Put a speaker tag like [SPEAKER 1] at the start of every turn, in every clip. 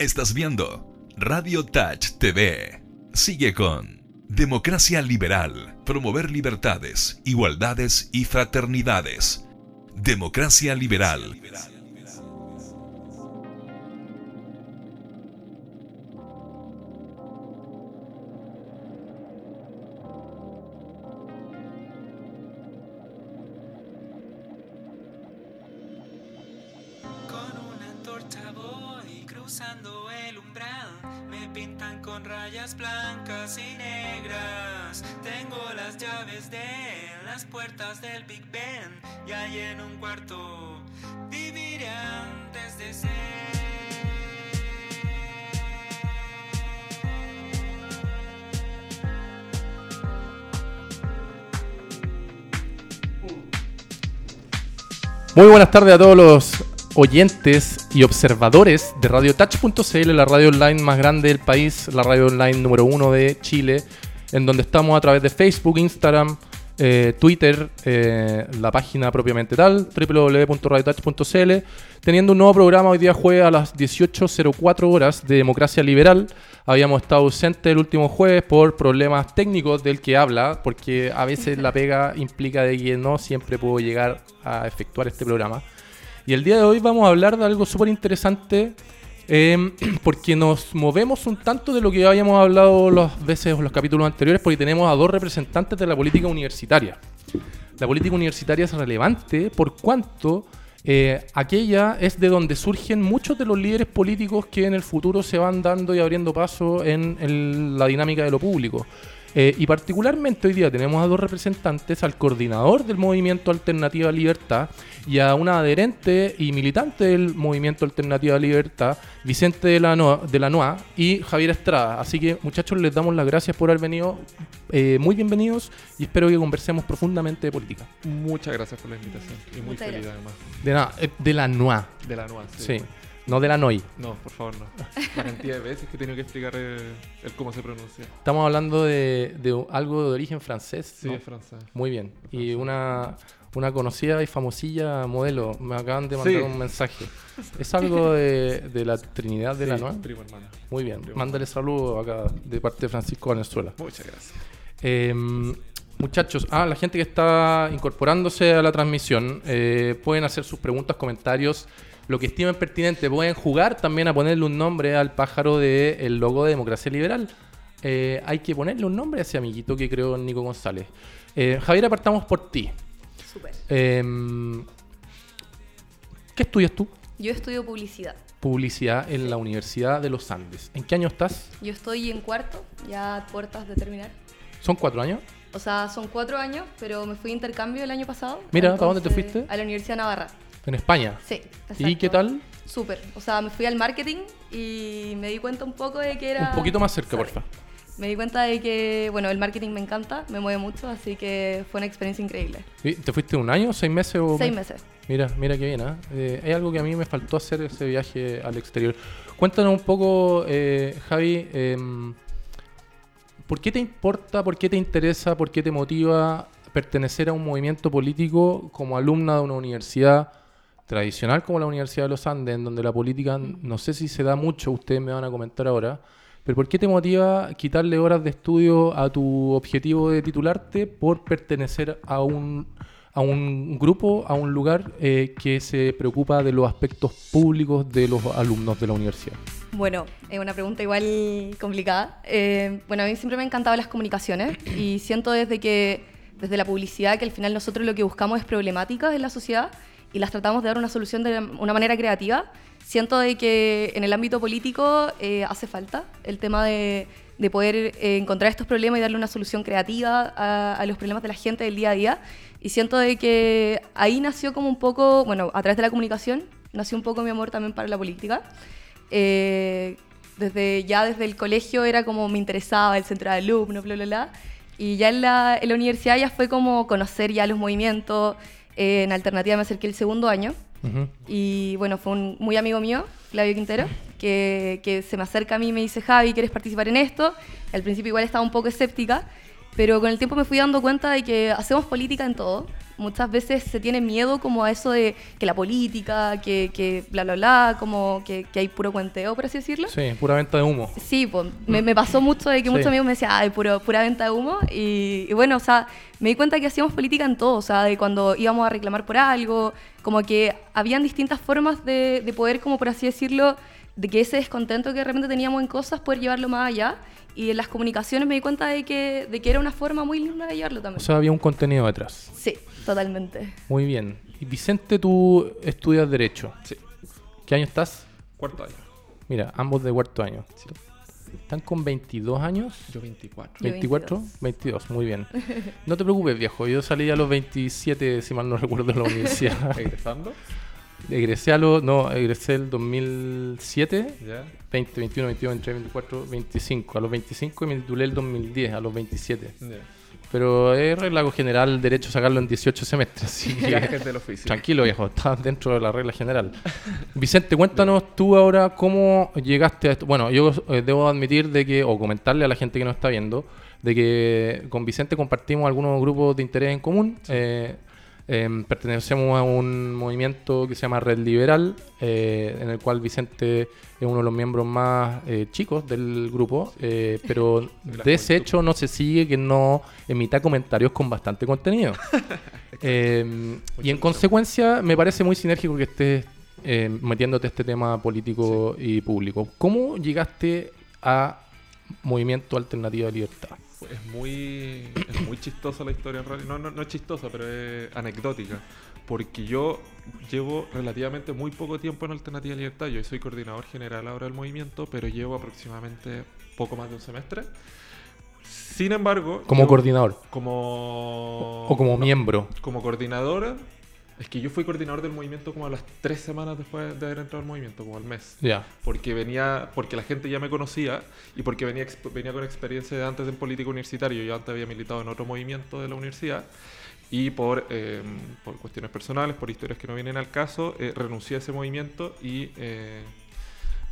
[SPEAKER 1] Estás viendo Radio Touch TV. Sigue con Democracia Liberal. Promover libertades, igualdades y fraternidades. Democracia Liberal.
[SPEAKER 2] Muy buenas tardes a todos los oyentes y observadores de RadioTouch.cl, la radio online más grande del país, la radio online número uno de Chile, en donde estamos a través de Facebook, Instagram, eh, Twitter, eh, la página propiamente tal, www.radiotouch.cl, teniendo un nuevo programa hoy día jueves a las 18.04 horas de Democracia Liberal. Habíamos estado ausentes el último jueves por problemas técnicos del que habla, porque a veces la pega implica de que no siempre puedo llegar a efectuar este programa. Y el día de hoy vamos a hablar de algo súper interesante eh, porque nos movemos un tanto de lo que habíamos hablado las veces o los capítulos anteriores porque tenemos a dos representantes de la política universitaria. La política universitaria es relevante por cuanto eh, aquella es de donde surgen muchos de los líderes políticos que en el futuro se van dando y abriendo paso en la dinámica de lo público. Eh, y particularmente hoy día tenemos a dos representantes, al coordinador del movimiento Alternativa Libertad y a una adherente y militante del movimiento Alternativa Libertad, Vicente de la, Noa, de la Noa y Javier Estrada. Así que muchachos, les damos las gracias por haber venido. Eh, muy bienvenidos y espero que conversemos profundamente de política.
[SPEAKER 3] Muchas gracias por la invitación y muy
[SPEAKER 4] Muchas
[SPEAKER 3] feliz
[SPEAKER 4] gracias.
[SPEAKER 3] además.
[SPEAKER 2] De, na- eh, de la Noa,
[SPEAKER 3] De la nueva,
[SPEAKER 2] sí. No de la NOI.
[SPEAKER 3] No, por favor, no. La cantidad de veces que he tenido que explicar el, el cómo se pronuncia.
[SPEAKER 2] Estamos hablando de, de algo de origen francés.
[SPEAKER 3] Sí,
[SPEAKER 2] ¿no?
[SPEAKER 3] es francés.
[SPEAKER 2] Muy bien. Y una, una conocida y famosilla modelo. Me acaban de mandar
[SPEAKER 3] Sí.
[SPEAKER 2] un mensaje. ¿Es algo de, de la Trinidad de la
[SPEAKER 3] Sí, primo hermano.
[SPEAKER 2] Muy bien.
[SPEAKER 3] Primo
[SPEAKER 2] Mándale saludos acá de parte de Francisco Venezuela.
[SPEAKER 3] Muchas gracias.
[SPEAKER 2] Eh, muchachos, ah, la gente que está incorporándose a la transmisión eh, pueden hacer sus preguntas, comentarios, lo que estimen pertinente. Pueden jugar también a ponerle un nombre al pájaro del logo de Democracia Liberal. Eh, hay que ponerle un nombre a ese amiguito que creo Nico González. Eh, Javier, apartamos por ti.
[SPEAKER 4] Súper.
[SPEAKER 2] Eh, ¿Qué estudias tú?
[SPEAKER 4] Yo estudio publicidad.
[SPEAKER 2] Publicidad en la Universidad de los Andes. ¿En qué año estás?
[SPEAKER 4] Yo estoy en cuarto, ya a puertas de terminar.
[SPEAKER 2] ¿Son cuatro años?
[SPEAKER 4] O sea, son cuatro años, pero me fui de intercambio el año pasado.
[SPEAKER 2] Mira, ¿para dónde te fuiste?
[SPEAKER 4] A la Universidad de Navarra.
[SPEAKER 2] En España.
[SPEAKER 4] Sí.
[SPEAKER 2] ¿Y
[SPEAKER 4] exacto.
[SPEAKER 2] qué tal?
[SPEAKER 4] Súper. O sea, me fui al marketing y me di cuenta un poco de que era...
[SPEAKER 2] Un poquito más cerca, porfa.
[SPEAKER 4] Me di cuenta de que, bueno, el marketing me encanta, me mueve mucho, así que fue una experiencia increíble.
[SPEAKER 2] ¿Y ¿Te fuiste un año, seis meses o
[SPEAKER 4] Seis
[SPEAKER 2] mes?
[SPEAKER 4] meses.
[SPEAKER 2] Mira, mira qué bien, ¿ah? Eh, hay algo que a mí me faltó hacer ese viaje al exterior. Cuéntanos un poco, eh, Javi, em, ¿por qué te importa, por qué te interesa, por qué te motiva pertenecer a un movimiento político como alumna de una universidad tradicional como la Universidad de los Andes, en donde la política no sé si se da mucho, ustedes me van a comentar ahora, pero ¿por qué te motiva quitarle horas de estudio a tu objetivo de titularte por pertenecer a un, a un grupo, a un lugar eh, que se preocupa de los aspectos públicos de los alumnos de la universidad?
[SPEAKER 4] Bueno, es una pregunta igual complicada. Eh, bueno, a mí siempre me han encantado las comunicaciones y siento desde que, desde la publicidad, que al final nosotros lo que buscamos es problemáticas en la sociedad y las tratamos de dar una solución de una manera creativa. Siento de que en el ámbito político eh, hace falta el tema de, de poder eh, encontrar estos problemas y darle una solución creativa a, a los problemas de la gente del día a día. Y siento de que ahí nació como un poco, bueno, a través de la comunicación, nació un poco mi amor también para la política. Eh, desde, ya desde el colegio era como me interesaba el centro de alumnos, bla, bla, bla. Y ya en la, en la universidad ya fue como conocer ya los movimientos. Eh, en Alternativa me acerqué el segundo año. Y bueno, fue un muy amigo mío, Flavio Quintero, que, que se me acerca a mí y me dice, Javi, ¿quieres participar en esto? Al principio igual estaba un poco escéptica, pero con el tiempo me fui dando cuenta de que hacemos política en todo. muchas veces se tiene miedo como a eso de que la política, que, que bla, bla, bla, como que, que hay puro cuenteo, por así decirlo.
[SPEAKER 2] Sí, pura venta de humo.
[SPEAKER 4] Sí, pues, me, me pasó mucho de que
[SPEAKER 2] Sí.
[SPEAKER 4] muchos amigos me decían, ay, puro, pura venta de humo. Y, y bueno, o sea, me di cuenta que hacíamos política en todo, o sea, de cuando íbamos a reclamar por algo, como que habían distintas formas de, de poder, como por así decirlo, de que ese descontento que de repente teníamos en cosas, poder llevarlo más allá. Y en las comunicaciones me di cuenta de que, de que era una forma muy linda de llevarlo
[SPEAKER 2] O
[SPEAKER 4] también.
[SPEAKER 2] sea, había un contenido detrás.
[SPEAKER 4] sí, totalmente.
[SPEAKER 2] Muy bien. Y Vicente, tú estudias Derecho.
[SPEAKER 3] Sí,
[SPEAKER 2] ¿Qué año estás?
[SPEAKER 3] cuarto año.
[SPEAKER 2] Mira, ambos de cuarto año.
[SPEAKER 3] Sí.
[SPEAKER 2] ¿Están con 22 años?
[SPEAKER 3] Yo 24.
[SPEAKER 4] Yo
[SPEAKER 2] 24, 22, muy bien. No te preocupes, viejo. Yo salí a los 27, si mal no recuerdo, de la universidad.
[SPEAKER 3] Egresando,
[SPEAKER 2] egresé a los. No, egresé el 2007,
[SPEAKER 3] ya.
[SPEAKER 2] 20, 21, 22, 23, 24, 25. A los 25 y me titulé el 2010, a los 27.
[SPEAKER 3] ya.
[SPEAKER 2] Pero es regla general derecho sacarlo en 18 semestres. Así que
[SPEAKER 3] Gajes del oficio.
[SPEAKER 2] tranquilo, viejo. Estás dentro de la regla general. Vicente, cuéntanos tú ahora cómo llegaste a esto. Bueno, yo eh, debo admitir de que, o comentarle a la gente que nos está viendo, de que con Vicente compartimos algunos grupos de interés en común. Eh, em, pertenecemos a un movimiento que se llama Red Liberal, eh, en el cual Vicente es uno de los miembros más eh, chicos del grupo, eh, pero
[SPEAKER 3] De
[SPEAKER 2] ese hecho no se sigue que no emita comentarios con bastante contenido. Eh, y en consecuencia me parece muy sinérgico que estés eh, metiéndote a este tema político y público. ¿Cómo llegaste a Movimiento Alternativa de Libertad?
[SPEAKER 3] Es muy, es muy chistosa la historia en realidad. No, no, no es chistosa, pero es anecdótica. Porque yo llevo relativamente muy poco tiempo en Alternativa Libertad. Yo soy coordinador general ahora del movimiento, pero llevo aproximadamente poco más de un semestre. Sin embargo,
[SPEAKER 2] Como
[SPEAKER 3] yo-
[SPEAKER 2] coordinador
[SPEAKER 3] como
[SPEAKER 2] o como
[SPEAKER 3] no,
[SPEAKER 2] miembro.
[SPEAKER 3] como coordinadora, es que yo fui coordinador del movimiento como a las tres semanas después de haber entrado al movimiento, como al mes.
[SPEAKER 2] Ya.
[SPEAKER 3] Porque venía, porque la gente ya me conocía y porque venía, venía con experiencia de antes en política universitaria. Yo antes había militado en otro movimiento de la universidad y por, eh, por cuestiones personales, por historias que no vienen al caso, eh, renuncié a ese movimiento y eh,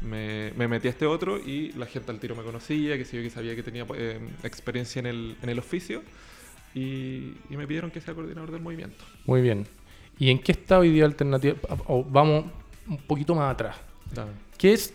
[SPEAKER 3] me, me metí a este otro y la gente al tiro me conocía, que yo, que sabía que tenía eh, experiencia en el, en el oficio y, y me pidieron que sea coordinador del movimiento.
[SPEAKER 2] Muy bien. ¿Y en qué está hoy día Alternativa? O vamos un poquito más atrás. ¿Qué es?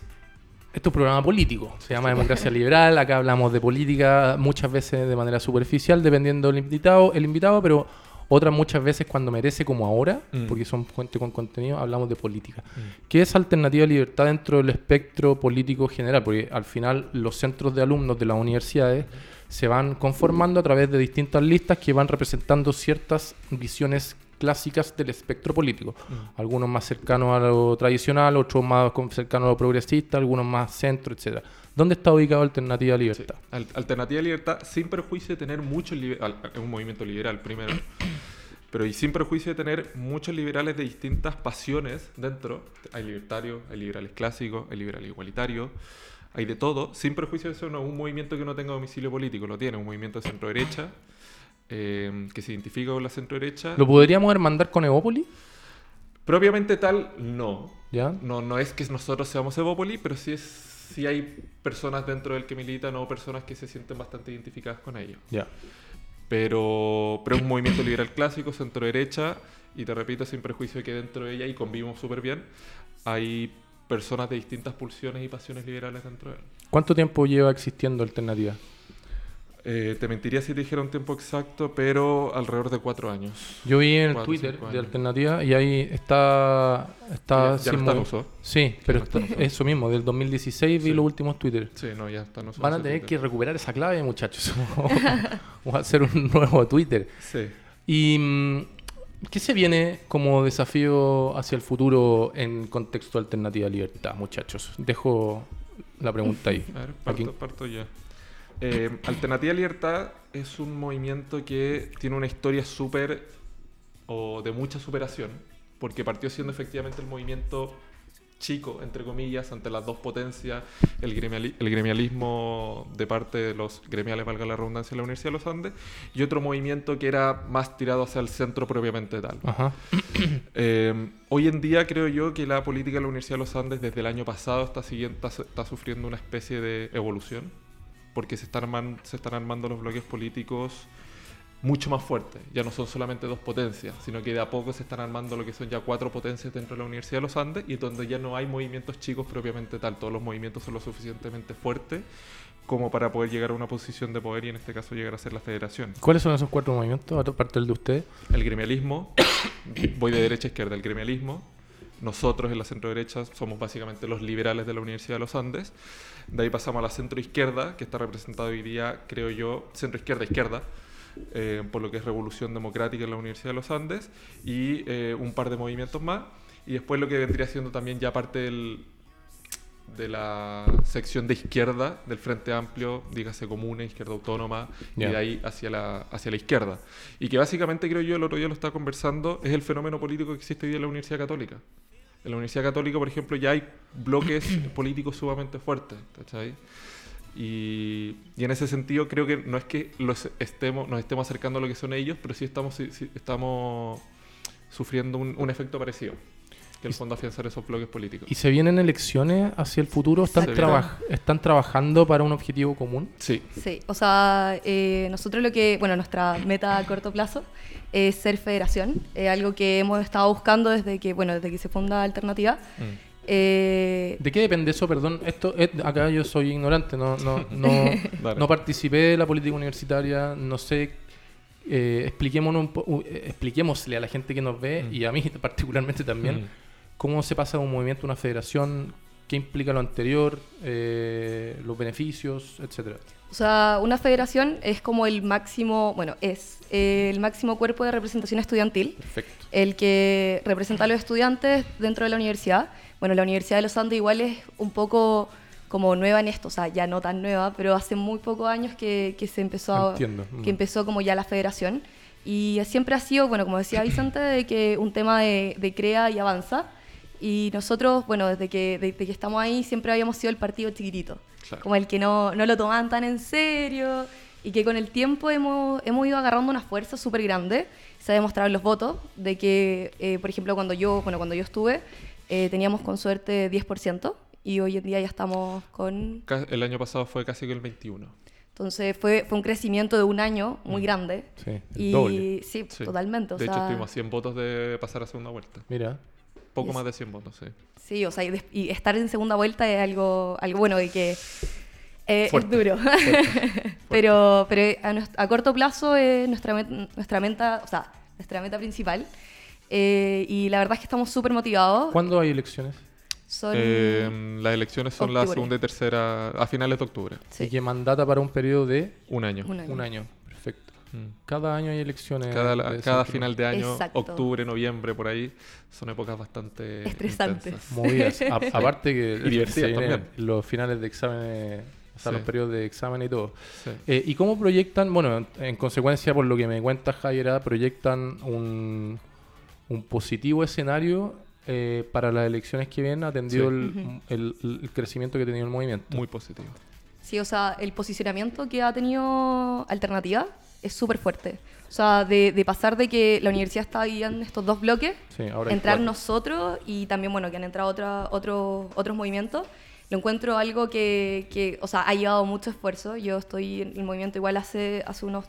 [SPEAKER 2] Esto es un programa político, se llama Democracia Liberal, acá hablamos de política muchas veces de manera superficial, dependiendo del invitado, el invitado, pero otras muchas veces cuando merece como ahora,
[SPEAKER 3] Mm.
[SPEAKER 2] porque son fuentes con contenido, hablamos de política. ¿Qué es Alternativa Libertad dentro del espectro político general? Porque al final los centros de alumnos de las universidades se van conformando a través de distintas listas que van representando ciertas visiones clásicas del espectro político. Algunos más cercanos a lo tradicional, otros más cercanos a lo progresista, algunos más centro, etcétera. ¿Dónde está ubicado Alternativa
[SPEAKER 3] Sí.
[SPEAKER 2] Libertad?
[SPEAKER 3] Al- Alternativa Libertad, sin perjuicio de tener muchos liberales, es un movimiento liberal primero, pero y sin perjuicio de tener muchos liberales de distintas pasiones dentro. Hay libertarios, hay liberales clásicos, hay liberales igualitarios, hay de todo. Sin perjuicio de eso, no es un movimiento que no tenga domicilio político, lo tiene, un movimiento de centro-derecha, eh, que se identifica con la centro-derecha.
[SPEAKER 2] ¿Lo podríamos hermandar con Evópoli?
[SPEAKER 3] Propiamente tal, no.
[SPEAKER 2] ¿Ya?
[SPEAKER 3] No, no es que nosotros seamos Evópoli, pero sí, es, sí hay personas dentro del que militan o personas que se sienten bastante identificadas con ellos.
[SPEAKER 2] Ya.
[SPEAKER 3] Pero, pero es un movimiento liberal clásico, centro derecha, y te repito, sin perjuicio de que dentro de ella, y convivimos súper bien, hay personas de distintas pulsiones y pasiones liberales dentro de él.
[SPEAKER 2] ¿Cuánto tiempo lleva existiendo Alternativa?
[SPEAKER 3] Eh, te mentiría si te dijera un tiempo exacto, pero alrededor de cuatro años.
[SPEAKER 2] Yo vi en el
[SPEAKER 3] Cuatro,
[SPEAKER 2] Twitter de. Alternativa y ahí está... está
[SPEAKER 3] ya, ya
[SPEAKER 2] sin
[SPEAKER 3] no está en.
[SPEAKER 2] Sí, pero
[SPEAKER 3] no está en
[SPEAKER 2] está-
[SPEAKER 3] uso.
[SPEAKER 2] eso mismo, del 2016 vi
[SPEAKER 3] Sí.
[SPEAKER 2] los últimos Twitter.
[SPEAKER 3] Sí, no, ya está en uso.
[SPEAKER 2] Van a tener que recuperar esa clave, muchachos. A hacer un nuevo Twitter.
[SPEAKER 3] Sí.
[SPEAKER 2] ¿Y mm, qué se viene como desafío hacia el futuro en contexto de alternativa libertad, muchachos? Dejo la pregunta ahí.
[SPEAKER 3] A ver, parto, parto ya. Eh, Alternativa Libertad es un movimiento que tiene una historia súper o de mucha superación, porque partió siendo efectivamente el movimiento chico, entre comillas, ante las dos potencias, el, gremiali- el gremialismo de parte de los gremiales, valga la redundancia, de la Universidad de los Andes, y otro movimiento que era más tirado hacia el centro propiamente tal.
[SPEAKER 2] Ajá.
[SPEAKER 3] Eh, hoy en día creo yo que la política de la Universidad de los Andes desde el año pasado está, siguiendo, está, está sufriendo una especie de evolución, porque se están, arman- se están armando los bloques políticos mucho más fuerte. Ya no son solamente dos potencias, sino que de a poco se están armando lo que son ya cuatro potencias dentro de la Universidad de los Andes y donde ya no hay movimientos chicos propiamente tal. Todos los movimientos son lo suficientemente fuertes como para poder llegar a una posición de poder y en este caso llegar a ser la federación.
[SPEAKER 2] ¿Cuáles son esos cuatro movimientos, aparte del de ustedes?
[SPEAKER 3] El gremialismo, voy de derecha a izquierda, el gremialismo. Nosotros en la centro derecha somos básicamente los liberales de la Universidad de los Andes. De ahí pasamos a la centro izquierda, que está representada hoy día, creo yo, centro izquierda izquierda, eh, por lo que es Revolución Democrática en la Universidad de los Andes, y eh, un par de movimientos más. Y después lo que vendría siendo también ya parte del, de la sección de izquierda del Frente Amplio, dígase comuna, izquierda autónoma, y
[SPEAKER 2] Ya.
[SPEAKER 3] de ahí hacia la, hacia la izquierda. Y que básicamente, creo yo, el otro día lo estaba conversando, es el fenómeno político que existe hoy día en la Universidad Católica. En la Universidad Católica, por ejemplo, ya hay bloques políticos sumamente fuertes, ¿cachai? Y, y en ese sentido creo que no es que los estemos, nos estemos acercando a lo que son ellos, pero sí estamos, sí estamos sufriendo un, un efecto parecido, que el fondo afianzar esos bloques políticos.
[SPEAKER 2] ¿Y se vienen elecciones hacia el futuro? ¿Están, traba- ¿Están trabajando para un objetivo común?
[SPEAKER 3] Sí,
[SPEAKER 4] Sí, o sea, eh, nosotros lo que, bueno, nuestra meta a corto plazo es ser federación, es algo que hemos estado buscando desde que, bueno, desde que se funda Alternativa.
[SPEAKER 3] Mm.
[SPEAKER 4] Eh,
[SPEAKER 2] ¿De qué depende eso? Perdón, esto es- acá yo soy ignorante, no, no, no, no participé de la política universitaria, no sé. eh, expliquémonos un po- u- eh, expliquémosle a la gente que nos ve
[SPEAKER 3] Mm.
[SPEAKER 2] y a mí particularmente también
[SPEAKER 3] Mm.
[SPEAKER 2] Cómo se pasa de un movimiento a una federación, qué implica lo anterior, eh, los beneficios, etcétera.
[SPEAKER 4] O sea, una federación es como el máximo, bueno, es eh, el máximo cuerpo de representación estudiantil,
[SPEAKER 2] Perfecto.
[SPEAKER 4] el que representa a los estudiantes dentro de la universidad. Bueno, la Universidad de los Andes igual es un poco como nueva en esto, o sea, ya no tan nueva, pero hace muy pocos años que, que se empezó a,
[SPEAKER 2] Entiendo. Mm.
[SPEAKER 4] que empezó como ya la federación. Y siempre ha sido, bueno, como decía Vicente, de que un tema de, de crea y avanza. Y nosotros, bueno, desde que, desde que estamos ahí, siempre habíamos sido el partido chiquitito.
[SPEAKER 3] Claro.
[SPEAKER 4] Como el que no, no lo tomaban tan en serio. Y que con el tiempo hemos, hemos ido agarrando una fuerza súper grande. Se ha demostrado en los votos, de que, eh, por ejemplo, cuando yo, bueno, cuando yo estuve, eh, teníamos con suerte 10%. Y hoy en día ya estamos con
[SPEAKER 3] El año pasado fue casi que el 21.
[SPEAKER 4] entonces fue, fue un crecimiento de un año muy grande.
[SPEAKER 2] Sí, el
[SPEAKER 4] y
[SPEAKER 2] doble.
[SPEAKER 4] sí,
[SPEAKER 3] Sí.
[SPEAKER 4] totalmente. O
[SPEAKER 3] de hecho,
[SPEAKER 4] sea,
[SPEAKER 3] estuvimos a 100 votos de pasar a segunda vuelta.
[SPEAKER 2] Mira,
[SPEAKER 3] Poco más de 100 votos, sí.
[SPEAKER 4] Sí, o sea, y, y estar en segunda vuelta es algo, algo bueno y que eh, es
[SPEAKER 2] Fuerte,
[SPEAKER 4] duro. pero pero a, a corto plazo es nuestra, nuestra meta, o sea, nuestra meta principal. Eh, y la verdad es que estamos súper motivados.
[SPEAKER 2] ¿cuándo hay elecciones?
[SPEAKER 4] Son,
[SPEAKER 3] Eh, las elecciones son la segunda y tercera a finales de octubre.
[SPEAKER 4] sí,
[SPEAKER 2] Y que mandata para un periodo de
[SPEAKER 3] Un año.
[SPEAKER 4] un año.
[SPEAKER 2] un año. Perfecto.
[SPEAKER 3] Mm.
[SPEAKER 2] Cada año hay elecciones.
[SPEAKER 3] Cada,
[SPEAKER 2] de
[SPEAKER 3] final de año,
[SPEAKER 4] Exacto.
[SPEAKER 3] octubre, noviembre, por ahí, son épocas bastante
[SPEAKER 4] Estresantes.
[SPEAKER 2] movidas. A- aparte que
[SPEAKER 3] Y divertidas también.
[SPEAKER 2] los finales de exámenes, o sea,
[SPEAKER 3] Sí.
[SPEAKER 2] los periodos de examen y todo.
[SPEAKER 3] Sí.
[SPEAKER 2] Eh, ¿Y cómo proyectan? Bueno, en, en consecuencia, por lo que me cuenta Jaira, proyectan un, un positivo escenario eh, para las elecciones que vienen, atendido
[SPEAKER 3] Sí.
[SPEAKER 2] el, el- el crecimiento que ha tenido el movimiento.
[SPEAKER 3] Muy positivo.
[SPEAKER 4] Sí, o sea, el posicionamiento que ha tenido Alternativa es súper fuerte. O sea, de, de pasar de que la universidad está ahí en estos dos bloques,
[SPEAKER 2] Sí, ahora
[SPEAKER 4] entrar nosotros y también, bueno, que han entrado otra, otro- otros movimientos, lo encuentro algo que, que, o sea, ha llevado mucho esfuerzo. Yo estoy en el movimiento igual hace, hace unos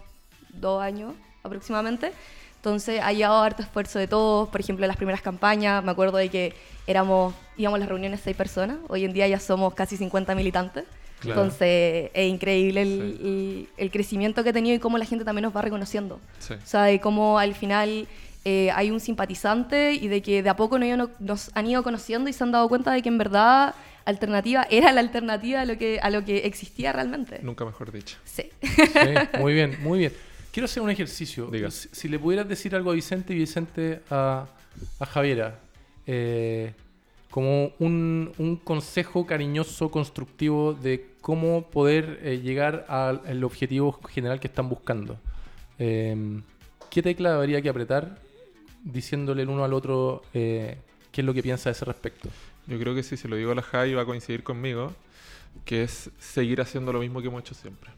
[SPEAKER 4] dos años aproximadamente. Entonces ha llevado harto esfuerzo de todos. Por ejemplo, en las primeras campañas, me acuerdo de que éramos, íbamos a las reuniones seis personas. Hoy en día ya somos casi 50 militantes.
[SPEAKER 3] Claro.
[SPEAKER 4] Entonces es increíble el,
[SPEAKER 3] Sí.
[SPEAKER 4] el- el crecimiento que ha tenido y cómo la gente también nos va reconociendo.
[SPEAKER 3] Sí.
[SPEAKER 4] O sea, de cómo al final eh, hay un simpatizante y de que de a poco nos, nos han ido conociendo y se han dado cuenta de que en verdad alternativa era la alternativa a lo que, a lo que existía realmente.
[SPEAKER 3] Nunca mejor dicho.
[SPEAKER 4] Sí.
[SPEAKER 2] Sí, muy bien, muy bien. Quiero hacer un ejercicio.
[SPEAKER 3] Diga.
[SPEAKER 2] Si, si le pudieras decir algo a Vicente y Vicente a, a Javiera, eh, como un, un consejo cariñoso, constructivo de cómo poder eh, llegar al objetivo general que están buscando. Eh, ¿Qué tecla habría que apretar diciéndole el uno al otro eh, qué es lo que piensa a ese respecto?
[SPEAKER 3] Yo creo que si se lo digo a la Jai va a coincidir conmigo, que es seguir haciendo lo mismo que hemos hecho siempre.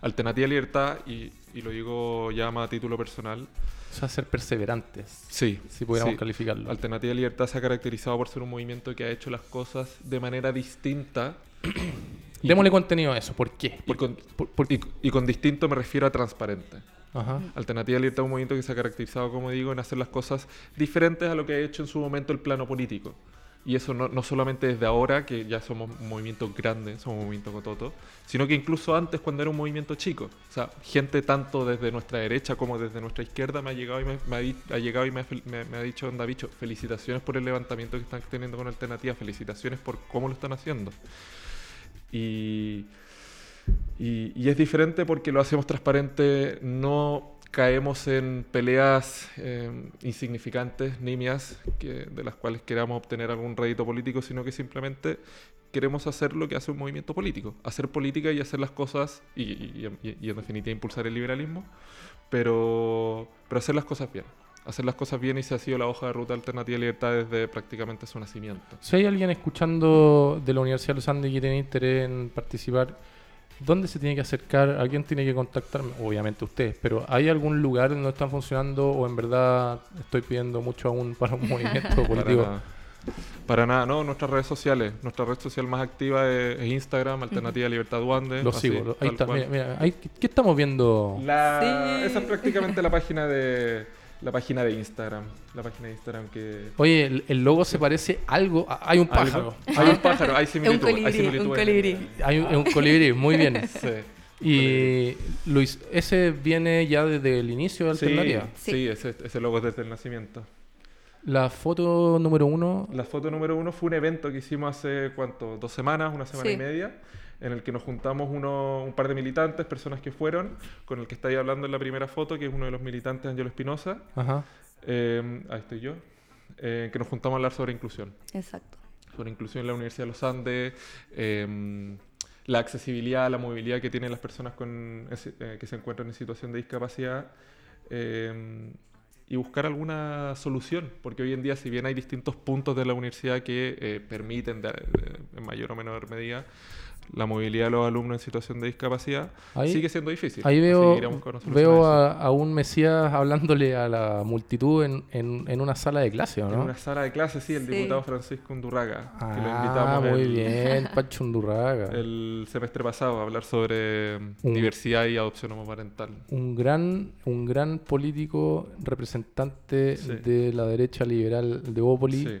[SPEAKER 3] Alternativa Libertad, y, y lo digo ya más a título personal,
[SPEAKER 2] O sea, ser perseverantes,
[SPEAKER 3] sí.
[SPEAKER 2] si pudiéramos
[SPEAKER 3] sí.
[SPEAKER 2] calificarlo.
[SPEAKER 3] Alternativa Libertad se ha caracterizado por ser un movimiento que ha hecho las cosas de manera distinta.
[SPEAKER 2] Démosle contenido a eso. ¿Por qué?
[SPEAKER 3] Y con,
[SPEAKER 2] por- por-
[SPEAKER 3] y- y con distinto me refiero a transparente.
[SPEAKER 2] Ajá.
[SPEAKER 3] Alternativa Libertad es un movimiento que se ha caracterizado, como digo, en hacer las cosas diferentes a lo que ha hecho en su momento el plano político. Y eso no, no solamente desde ahora, que ya somos un movimiento grande, somos un movimiento cototo, sino que incluso antes cuando era un movimiento chico. O sea, gente tanto desde nuestra derecha como desde nuestra izquierda me ha llegado y me, ha, ha llegado y me me- me ha dicho, onda bicho, felicitaciones por el levantamiento que están teniendo con Alternativa, felicitaciones por cómo lo están haciendo. Y, y es diferente porque lo hacemos transparente, no caemos en peleas eh, insignificantes, nimias, de las cuales queramos obtener algún rédito político, sino que simplemente queremos hacer lo que hace un movimiento político, hacer política y hacer las cosas, y en definitiva impulsar el liberalismo, pero, pero hacer las cosas bien. Hacer las cosas bien y se ha sido la hoja de ruta alternativa y libertad desde prácticamente su nacimiento.
[SPEAKER 2] Si hay alguien escuchando de la Universidad de los Andes que tiene interés en participar, ¿dónde se tiene que acercar? ¿A quién tiene que contactarme? Obviamente ustedes, pero ¿hay algún lugar donde están funcionando o en verdad estoy pidiendo mucho aún para un movimiento
[SPEAKER 3] Para
[SPEAKER 2] político?
[SPEAKER 3] nada. Para nada, no, nuestras redes sociales. Nuestra red social más activa es, es Instagram, Alternativa Libertad Duande.
[SPEAKER 2] Lo
[SPEAKER 3] así,
[SPEAKER 2] sigo, lo- ahí está. Mira, mira, ahí- ¿qué, qué estamos viendo?
[SPEAKER 3] La-
[SPEAKER 4] Sí.
[SPEAKER 3] Esa es prácticamente la página de la página de Instagram. La página de Instagram que.
[SPEAKER 2] Oye, el, el logo se parece algo. a- hay un pájaro.
[SPEAKER 3] Hay un pájaro, hay
[SPEAKER 4] un
[SPEAKER 3] similitud. hay
[SPEAKER 4] colibrí,
[SPEAKER 3] similitud
[SPEAKER 4] un colibrí.
[SPEAKER 2] Hay un, un colibrí, muy bien.
[SPEAKER 3] Sí.
[SPEAKER 2] Y Luis, ese viene ya desde el inicio de
[SPEAKER 3] Sí,
[SPEAKER 2] Alternativa.
[SPEAKER 3] sí,
[SPEAKER 4] Sí.
[SPEAKER 3] ese, ese logo es desde el nacimiento.
[SPEAKER 2] La foto número uno.
[SPEAKER 3] La foto número uno fue un evento que hicimos hace, ¿cuánto? Dos semanas, una semana
[SPEAKER 4] Sí.
[SPEAKER 3] y media, en el que nos juntamos uno, un par de militantes, personas que fueron, con el que estáis hablando en la primera foto, que es uno de los militantes, Angelo Espinosa.
[SPEAKER 2] Ajá.
[SPEAKER 3] Eh, ahí estoy yo. eh, que nos juntamos a hablar sobre inclusión.
[SPEAKER 4] Exacto.
[SPEAKER 3] Sobre inclusión en la Universidad de los Andes, eh, la accesibilidad, la movilidad que tienen las personas con, eh, que se encuentran en situación de discapacidad. eh, y buscar alguna solución, porque hoy en día, si bien hay distintos puntos de la universidad que eh, permiten, de- de- en mayor o menor medida, la movilidad de los alumnos en situación de discapacidad,
[SPEAKER 2] Ahí-
[SPEAKER 3] sigue siendo difícil.
[SPEAKER 2] Ahí veo,
[SPEAKER 3] a
[SPEAKER 2] un Mesías hablándole a la multitud en, en- en una sala de clase, ¿o
[SPEAKER 3] En
[SPEAKER 2] ¿no?
[SPEAKER 3] una sala de clases, sí, el
[SPEAKER 4] Sí.
[SPEAKER 3] diputado Francisco Undurraga, que lo
[SPEAKER 2] Ah,
[SPEAKER 3] invitamos
[SPEAKER 2] muy
[SPEAKER 3] el,
[SPEAKER 2] bien, Pacho Undurraga.
[SPEAKER 3] el semestre pasado a hablar sobre
[SPEAKER 2] Un-
[SPEAKER 3] diversidad y adopción homoparental.
[SPEAKER 2] Un gran, un gran político representante
[SPEAKER 3] Sí.
[SPEAKER 2] de la derecha liberal de Bópoli
[SPEAKER 3] Sí,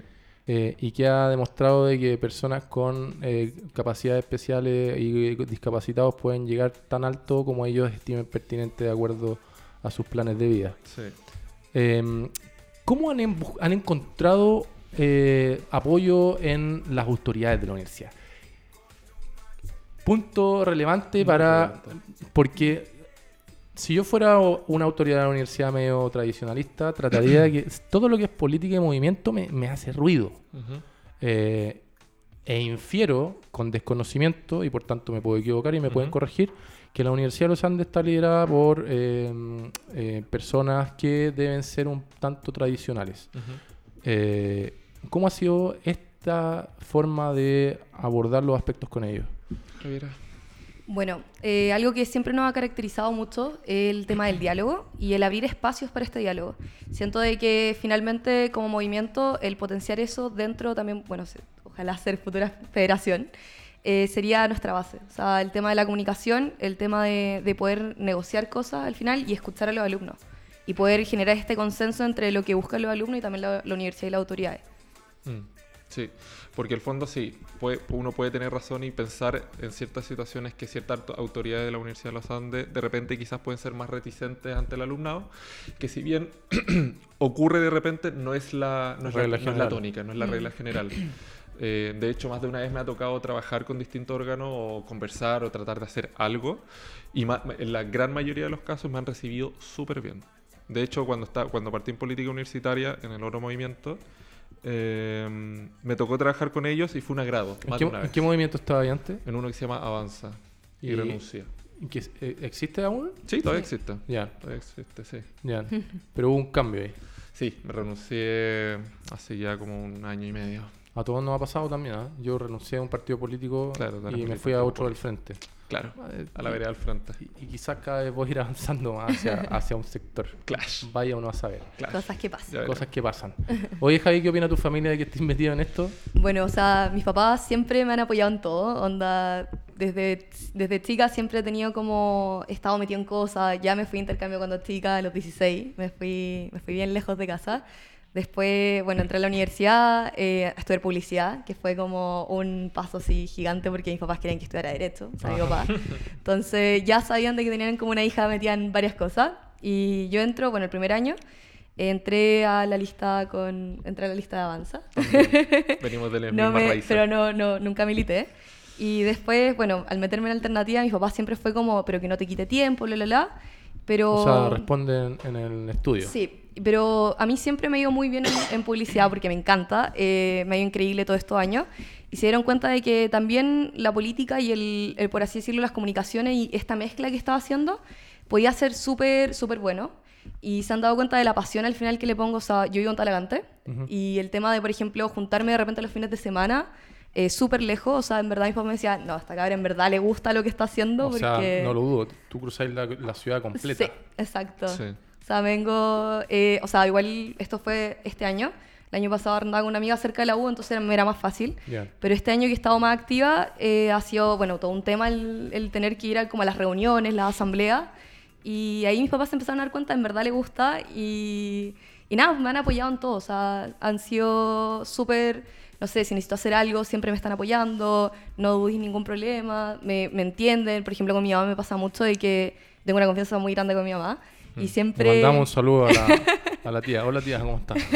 [SPEAKER 2] eh, y que ha demostrado de que personas con eh, capacidades especiales y discapacitados pueden llegar tan alto como ellos estimen pertinente de acuerdo a sus planes de vida.
[SPEAKER 3] sí.
[SPEAKER 2] Eh, ¿Cómo han, embu- han encontrado eh, apoyo en las autoridades de la universidad? Punto relevante
[SPEAKER 3] Muy
[SPEAKER 2] para...
[SPEAKER 3] relevante.
[SPEAKER 2] Porque si yo fuera una autoridad de la universidad medio tradicionalista, trataría de que todo lo que es política y movimiento me, me hace ruido. Eh, e infiero con desconocimiento, y por tanto me puedo equivocar y me pueden corregir, que la Universidad de los Andes está liderada por eh, eh, personas que deben ser un tanto tradicionales. Eh, ¿Cómo ha sido esta forma de abordar los aspectos con ellos?
[SPEAKER 3] Javiera.
[SPEAKER 4] Bueno, eh, algo que siempre nos ha caracterizado mucho es el tema del diálogo y el abrir espacios para este diálogo. Siento de que finalmente como movimiento el potenciar eso dentro también, bueno, ojalá ser futura federación, eh, sería nuestra base. O sea, el tema de la comunicación, el tema de, de poder negociar cosas al final y escuchar a los alumnos. Y poder generar este consenso entre lo que buscan los alumnos y también la, la universidad y las autoridades.
[SPEAKER 3] Mm, Sí, porque el fondo sí, puede- uno puede tener razón y pensar en ciertas situaciones que ciertas auto- autoridades de la Universidad de los Andes de repente quizás pueden ser más reticentes ante el alumnado, que si bien ocurre de repente no es la, no es la,
[SPEAKER 2] Regla
[SPEAKER 3] no es la
[SPEAKER 2] general.
[SPEAKER 3] tónica, no es la regla general. Eh, de hecho, más de una vez me ha tocado trabajar con distintos órganos o conversar o tratar de hacer algo y en la gran mayoría de los casos me han recibido súper bien. De hecho, cuando, está, cuando partí en política universitaria, en el otro movimiento, eh, me tocó trabajar con ellos y fue un agrado,
[SPEAKER 2] ¿En
[SPEAKER 3] más
[SPEAKER 2] qué,
[SPEAKER 3] de una
[SPEAKER 2] en
[SPEAKER 3] vez.
[SPEAKER 2] qué movimiento estaba ahí antes?
[SPEAKER 3] En uno que se llama Avanza y,
[SPEAKER 2] Y-
[SPEAKER 3] Renuncia.
[SPEAKER 2] ¿En qué- eh, ¿Existe aún?
[SPEAKER 3] Sí, todavía existe.
[SPEAKER 2] Ya,
[SPEAKER 3] Todavía existe, sí.
[SPEAKER 2] ya. Pero hubo un cambio ahí.
[SPEAKER 3] Sí, me renuncié hace ya como un año y medio.
[SPEAKER 2] A todos nos ha pasado también, ¿ah? Yo renuncié a un partido político
[SPEAKER 3] Claro,
[SPEAKER 2] y me fui a otro del frente.
[SPEAKER 3] Claro,
[SPEAKER 2] Eh,
[SPEAKER 3] a la vereda al frente.
[SPEAKER 2] Y, y quizás cada vez voy a ir avanzando más hacia, hacia un sector.
[SPEAKER 3] Clash.
[SPEAKER 2] Vaya uno a saber.
[SPEAKER 3] Clash.
[SPEAKER 4] Cosas que pasan.
[SPEAKER 2] Cosas que pasan. Oye, Javi, ¿qué opina tu familia de que estés metido en esto?
[SPEAKER 4] Bueno, o sea, mis papás siempre me han apoyado en todo. Onda, desde, desde chica siempre he tenido como, he estado metido en cosas, ya me fui a intercambio cuando chica, a los 16, me fui, me fui bien lejos de casa. Después, bueno, entré a la universidad eh, a estudiar publicidad, que fue como un paso así gigante porque mis papás querían que estudiara Derecho, o sea, mi papá. Entonces ya sabían de que tenían como una hija metida en varias cosas. Y yo entro, bueno, el primer año, entré a la lista con entré a la lista de avanza.
[SPEAKER 3] Venimos de las
[SPEAKER 4] no
[SPEAKER 3] mismas
[SPEAKER 4] me- pero no, no nunca milité. Y después bueno al meterme en alternativa mis papás siempre fue como pero que no te quite tiempo bla bla bla pero
[SPEAKER 2] O sea, responden en el estudio.
[SPEAKER 4] sí pero a mí siempre me ha ido muy bien en, en publicidad porque me encanta eh, me ha ido increíble todos estos años y se dieron cuenta de que también la política y el, el, por así decirlo las comunicaciones y esta mezcla que estaba haciendo podía ser súper súper bueno y se han dado cuenta de la pasión al final que le pongo. O sea, yo vivo en Talagante y el tema de, por ejemplo, juntarme de repente los fines de semana eh, súper lejos. O sea, en verdad mi papá me decía, no, esta cabra en verdad le gusta lo que está haciendo.
[SPEAKER 2] O sea,
[SPEAKER 4] porque...
[SPEAKER 2] no lo dudo. Tú cruzáis la, la ciudad completa.
[SPEAKER 4] Sí, exacto.
[SPEAKER 3] Sí.
[SPEAKER 4] O sea, vengo, eh, o sea, igual esto fue este año. El año pasado andaba con una amiga cerca de la U, entonces era- me era más fácil.
[SPEAKER 2] Ya.
[SPEAKER 4] Pero este año que he estado más activa, eh, ha sido, bueno, todo un tema el, el tener que ir a, como a las reuniones, las asambleas. Y ahí mis papás se empezaron a dar cuenta, en verdad le gusta. Y, y nada, me han apoyado en todo. O sea, han sido súper, no sé, si necesito hacer algo, siempre me están apoyando, no dudéis ningún problema, me, me entienden. Por ejemplo, con mi mamá me pasa mucho de que tengo una confianza muy grande con mi mamá. Y
[SPEAKER 2] Le
[SPEAKER 4] siempre...
[SPEAKER 2] mandamos un saludo a la, a la tía. Hola tía, ¿cómo estás?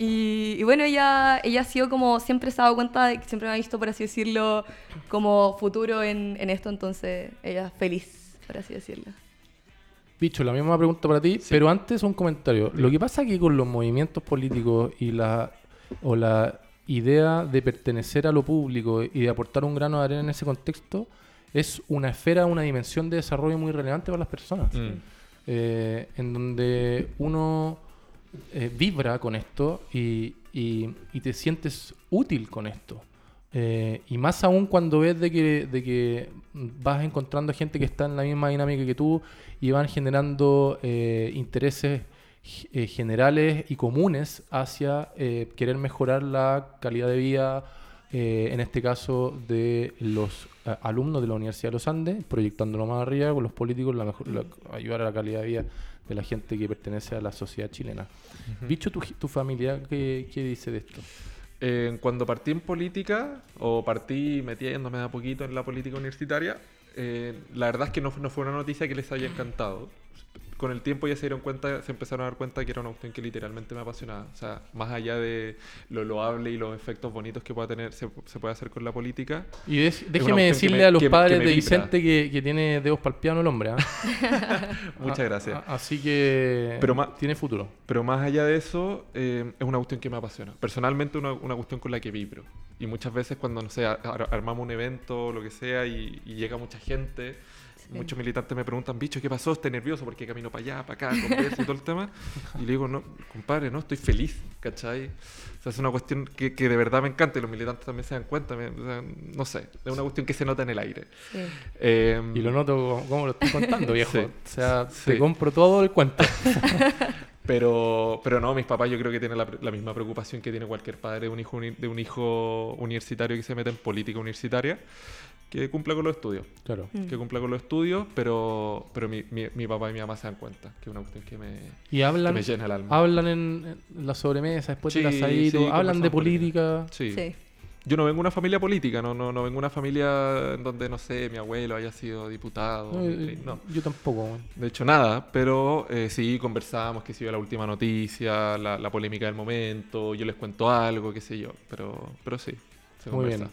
[SPEAKER 4] Y, y bueno, ella, ella ha sido como, siempre se ha dado cuenta de que siempre me ha visto, por así decirlo, como futuro en, en esto, entonces ella es feliz, por así decirlo.
[SPEAKER 2] Bicho, la misma pregunta para ti, pero antes un comentario. Lo que pasa que con los movimientos políticos y la o la idea de pertenecer a lo público y de aportar un grano de arena en ese contexto es una esfera, una dimensión de desarrollo muy relevante para las personas.
[SPEAKER 3] Mm.
[SPEAKER 2] eh, en donde uno eh, vibra con esto y, y- y te sientes útil con esto. Eh, y más aún cuando ves de que, de que vas encontrando gente que está en la misma dinámica que tú y van generando intereses eh, generales y comunes hacia eh, querer mejorar la calidad de vida, eh, en este caso de los alumnos de la Universidad de los Andes, proyectándolo más arriba con los políticos, la mejor- la- ayudar a la calidad de vida de la gente que pertenece a la sociedad chilena. Bicho, tu, tu familia, ¿qué, qué dice de esto?
[SPEAKER 3] Cuando partí en política, o partí metiéndome de a poquito en la política universitaria, la verdad es que no, no fue una noticia que les haya encantado. Con el tiempo ya se dieron cuenta, se empezaron a dar cuenta que era una cuestión que literalmente me apasionaba. O sea, más allá de lo loable y los efectos bonitos que pueda tener, se, se puede hacer con la política.
[SPEAKER 2] Y
[SPEAKER 3] una
[SPEAKER 2] déjeme
[SPEAKER 3] que
[SPEAKER 2] decirle
[SPEAKER 3] me-
[SPEAKER 2] a los
[SPEAKER 3] que- que
[SPEAKER 2] padres
[SPEAKER 3] me
[SPEAKER 2] de. Vicente que, que tiene dedos palpianos el hombre. ¿ah?
[SPEAKER 3] Muchas
[SPEAKER 2] A-
[SPEAKER 3] gracias.
[SPEAKER 2] a- así que
[SPEAKER 3] Pero ma-
[SPEAKER 2] tiene futuro.
[SPEAKER 3] Pero más allá de eso, eh, es una cuestión que me apasiona. Personalmente, una, una cuestión con la que vibro. Y muchas veces cuando, no sé, ar- armamos un evento o lo que sea y, y llega mucha gente, muchos militantes me preguntan, bicho, ¿qué pasó? ¿Estás nervioso? porque camino para allá, para acá, y todo el tema? Y le digo, no, compadre, no, estoy feliz, ¿cachai? O sea, es una cuestión que, que de verdad me encanta y los militantes también se dan cuenta. me- o sea, no sé, es una cuestión que se nota en el aire.
[SPEAKER 4] Sí.
[SPEAKER 3] Eh,
[SPEAKER 2] Y lo noto como, como lo estoy contando, viejo.
[SPEAKER 3] Sí.
[SPEAKER 2] O sea,
[SPEAKER 3] Sí.
[SPEAKER 2] te compro todo el cuento.
[SPEAKER 3] Pero, pero no, mis papás yo creo que tienen la, la misma preocupación que tiene cualquier padre de un, hijo, uni- de un hijo universitario que se mete en política universitaria, que cumpla con los estudios.
[SPEAKER 2] Claro.
[SPEAKER 4] Mm.
[SPEAKER 3] Que cumpla con los estudios, pero, pero mi, mi, mi papá y mi mamá se dan cuenta, que es una cuestión que me,
[SPEAKER 2] Y
[SPEAKER 3] que me llena el alma.
[SPEAKER 2] hablan en, en la sobremesa, después del
[SPEAKER 3] Sí,
[SPEAKER 2] asadito,
[SPEAKER 3] sí,
[SPEAKER 2] hablan de política.
[SPEAKER 3] Sí.
[SPEAKER 4] Sí.
[SPEAKER 3] Yo no vengo de una familia política, no, no, no vengo de una familia en donde, no sé, mi abuelo haya sido diputado.
[SPEAKER 2] No,
[SPEAKER 3] mi-
[SPEAKER 2] eh,
[SPEAKER 3] no.
[SPEAKER 2] Yo tampoco.
[SPEAKER 3] De hecho, nada, pero eh, sí conversamos, que si yo la última noticia, la, la polémica del momento, yo les cuento algo, qué sé yo, pero, pero sí, se
[SPEAKER 2] Muy
[SPEAKER 3] conversa.
[SPEAKER 2] bien.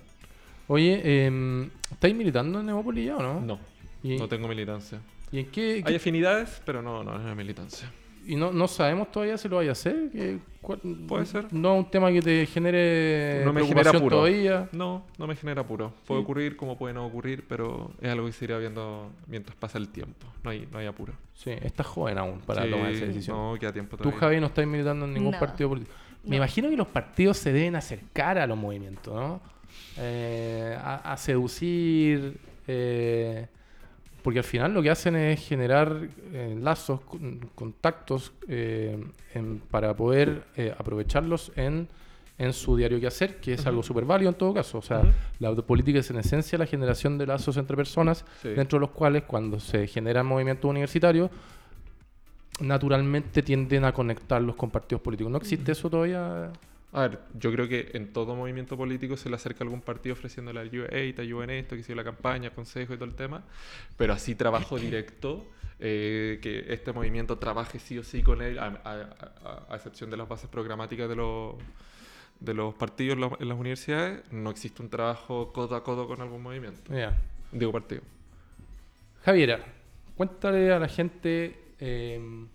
[SPEAKER 2] Oye, eh, ¿estáis militando en Nemópolis ya o no?
[SPEAKER 3] No,
[SPEAKER 2] ¿Y,
[SPEAKER 3] no tengo militancia.
[SPEAKER 2] ¿y en qué,
[SPEAKER 3] Hay afinidades, pero no, no, hay militancia.
[SPEAKER 2] y no, no sabemos todavía si lo vaya a hacer? ¿Qué- cuál-
[SPEAKER 3] Puede ser.
[SPEAKER 2] No es un tema que te genere
[SPEAKER 3] No me genera
[SPEAKER 2] preocupación
[SPEAKER 3] apuro.
[SPEAKER 2] todavía.
[SPEAKER 3] No, no me genera apuro. Puede
[SPEAKER 2] Sí.
[SPEAKER 3] ocurrir como puede no ocurrir, pero es algo que se irá viendo mientras pasa el tiempo. No hay, no hay apuro.
[SPEAKER 2] Sí, estás joven aún para
[SPEAKER 3] Sí,
[SPEAKER 2] tomar esa decisión.
[SPEAKER 3] No, queda tiempo
[SPEAKER 2] Tú,
[SPEAKER 3] todavía.
[SPEAKER 2] Javi, no estás militando en ningún partido político. Me
[SPEAKER 4] No.
[SPEAKER 2] imagino que los partidos se deben acercar a los movimientos, ¿no? Eh, a, a seducir, eh, porque al final lo que hacen es generar eh, lazos, con- contactos, en- para poder aprovecharlos en en su diario que hacer, que es algo súper válido en todo caso. O sea, la política es en esencia la generación de lazos entre personas,
[SPEAKER 3] Sí.
[SPEAKER 2] dentro de los cuales cuando se generan movimientos universitarios, naturalmente tienden a conectarlos con partidos políticos. ¿No existe eso todavía?
[SPEAKER 3] A ver, yo creo que en todo movimiento político se le acerca algún partido ofreciéndole ayuda, hey, te ayudo en esto, que sido la campaña, consejo y todo el tema, pero así trabajo directo, eh, que este movimiento trabaje sí o sí con él, a, a- a- a excepción de las bases programáticas de los, de los partidos en la- en las universidades, no existe un trabajo codo a codo con algún movimiento,
[SPEAKER 2] Ya.
[SPEAKER 3] digo partido.
[SPEAKER 2] Javiera, cuéntale a la gente eh,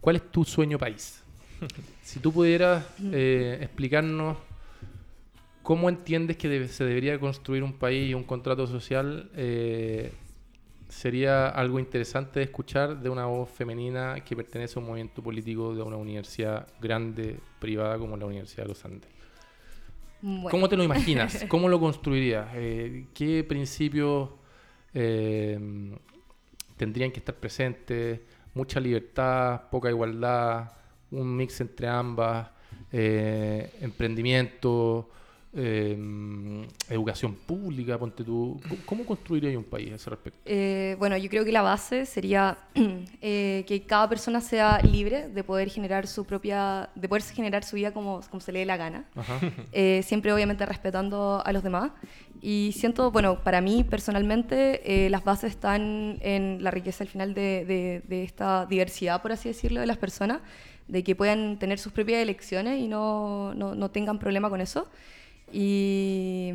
[SPEAKER 2] cuál es tu sueño país. Si tú pudieras eh, explicarnos cómo entiendes que debe- se debería construir un país y un contrato social, eh, sería algo interesante de escuchar de una voz femenina que pertenece a un movimiento político de una universidad grande, privada como la Universidad de los Andes.
[SPEAKER 4] Bueno,
[SPEAKER 2] ¿Cómo te lo imaginas? ¿Cómo lo construirías? Eh, ¿Qué principios eh, tendrían que estar presentes? Mucha libertad, poca igualdad, un mix entre ambas, eh, emprendimiento, eh, educación pública, ponte tú. ¿Cómo- ¿Cómo construirías un país a ese respecto?
[SPEAKER 4] Eh, bueno, yo creo que la base sería eh, que cada persona sea libre de poder generar su propia, de poder generar su vida como, como se le dé la gana. Eh, siempre obviamente respetando a los demás. Y siento, bueno, para mí personalmente eh, las bases están en la riqueza al final de, de- de esta diversidad, por así decirlo, de las personas, de que puedan tener sus propias elecciones y no, no, no tengan problema con eso. Y,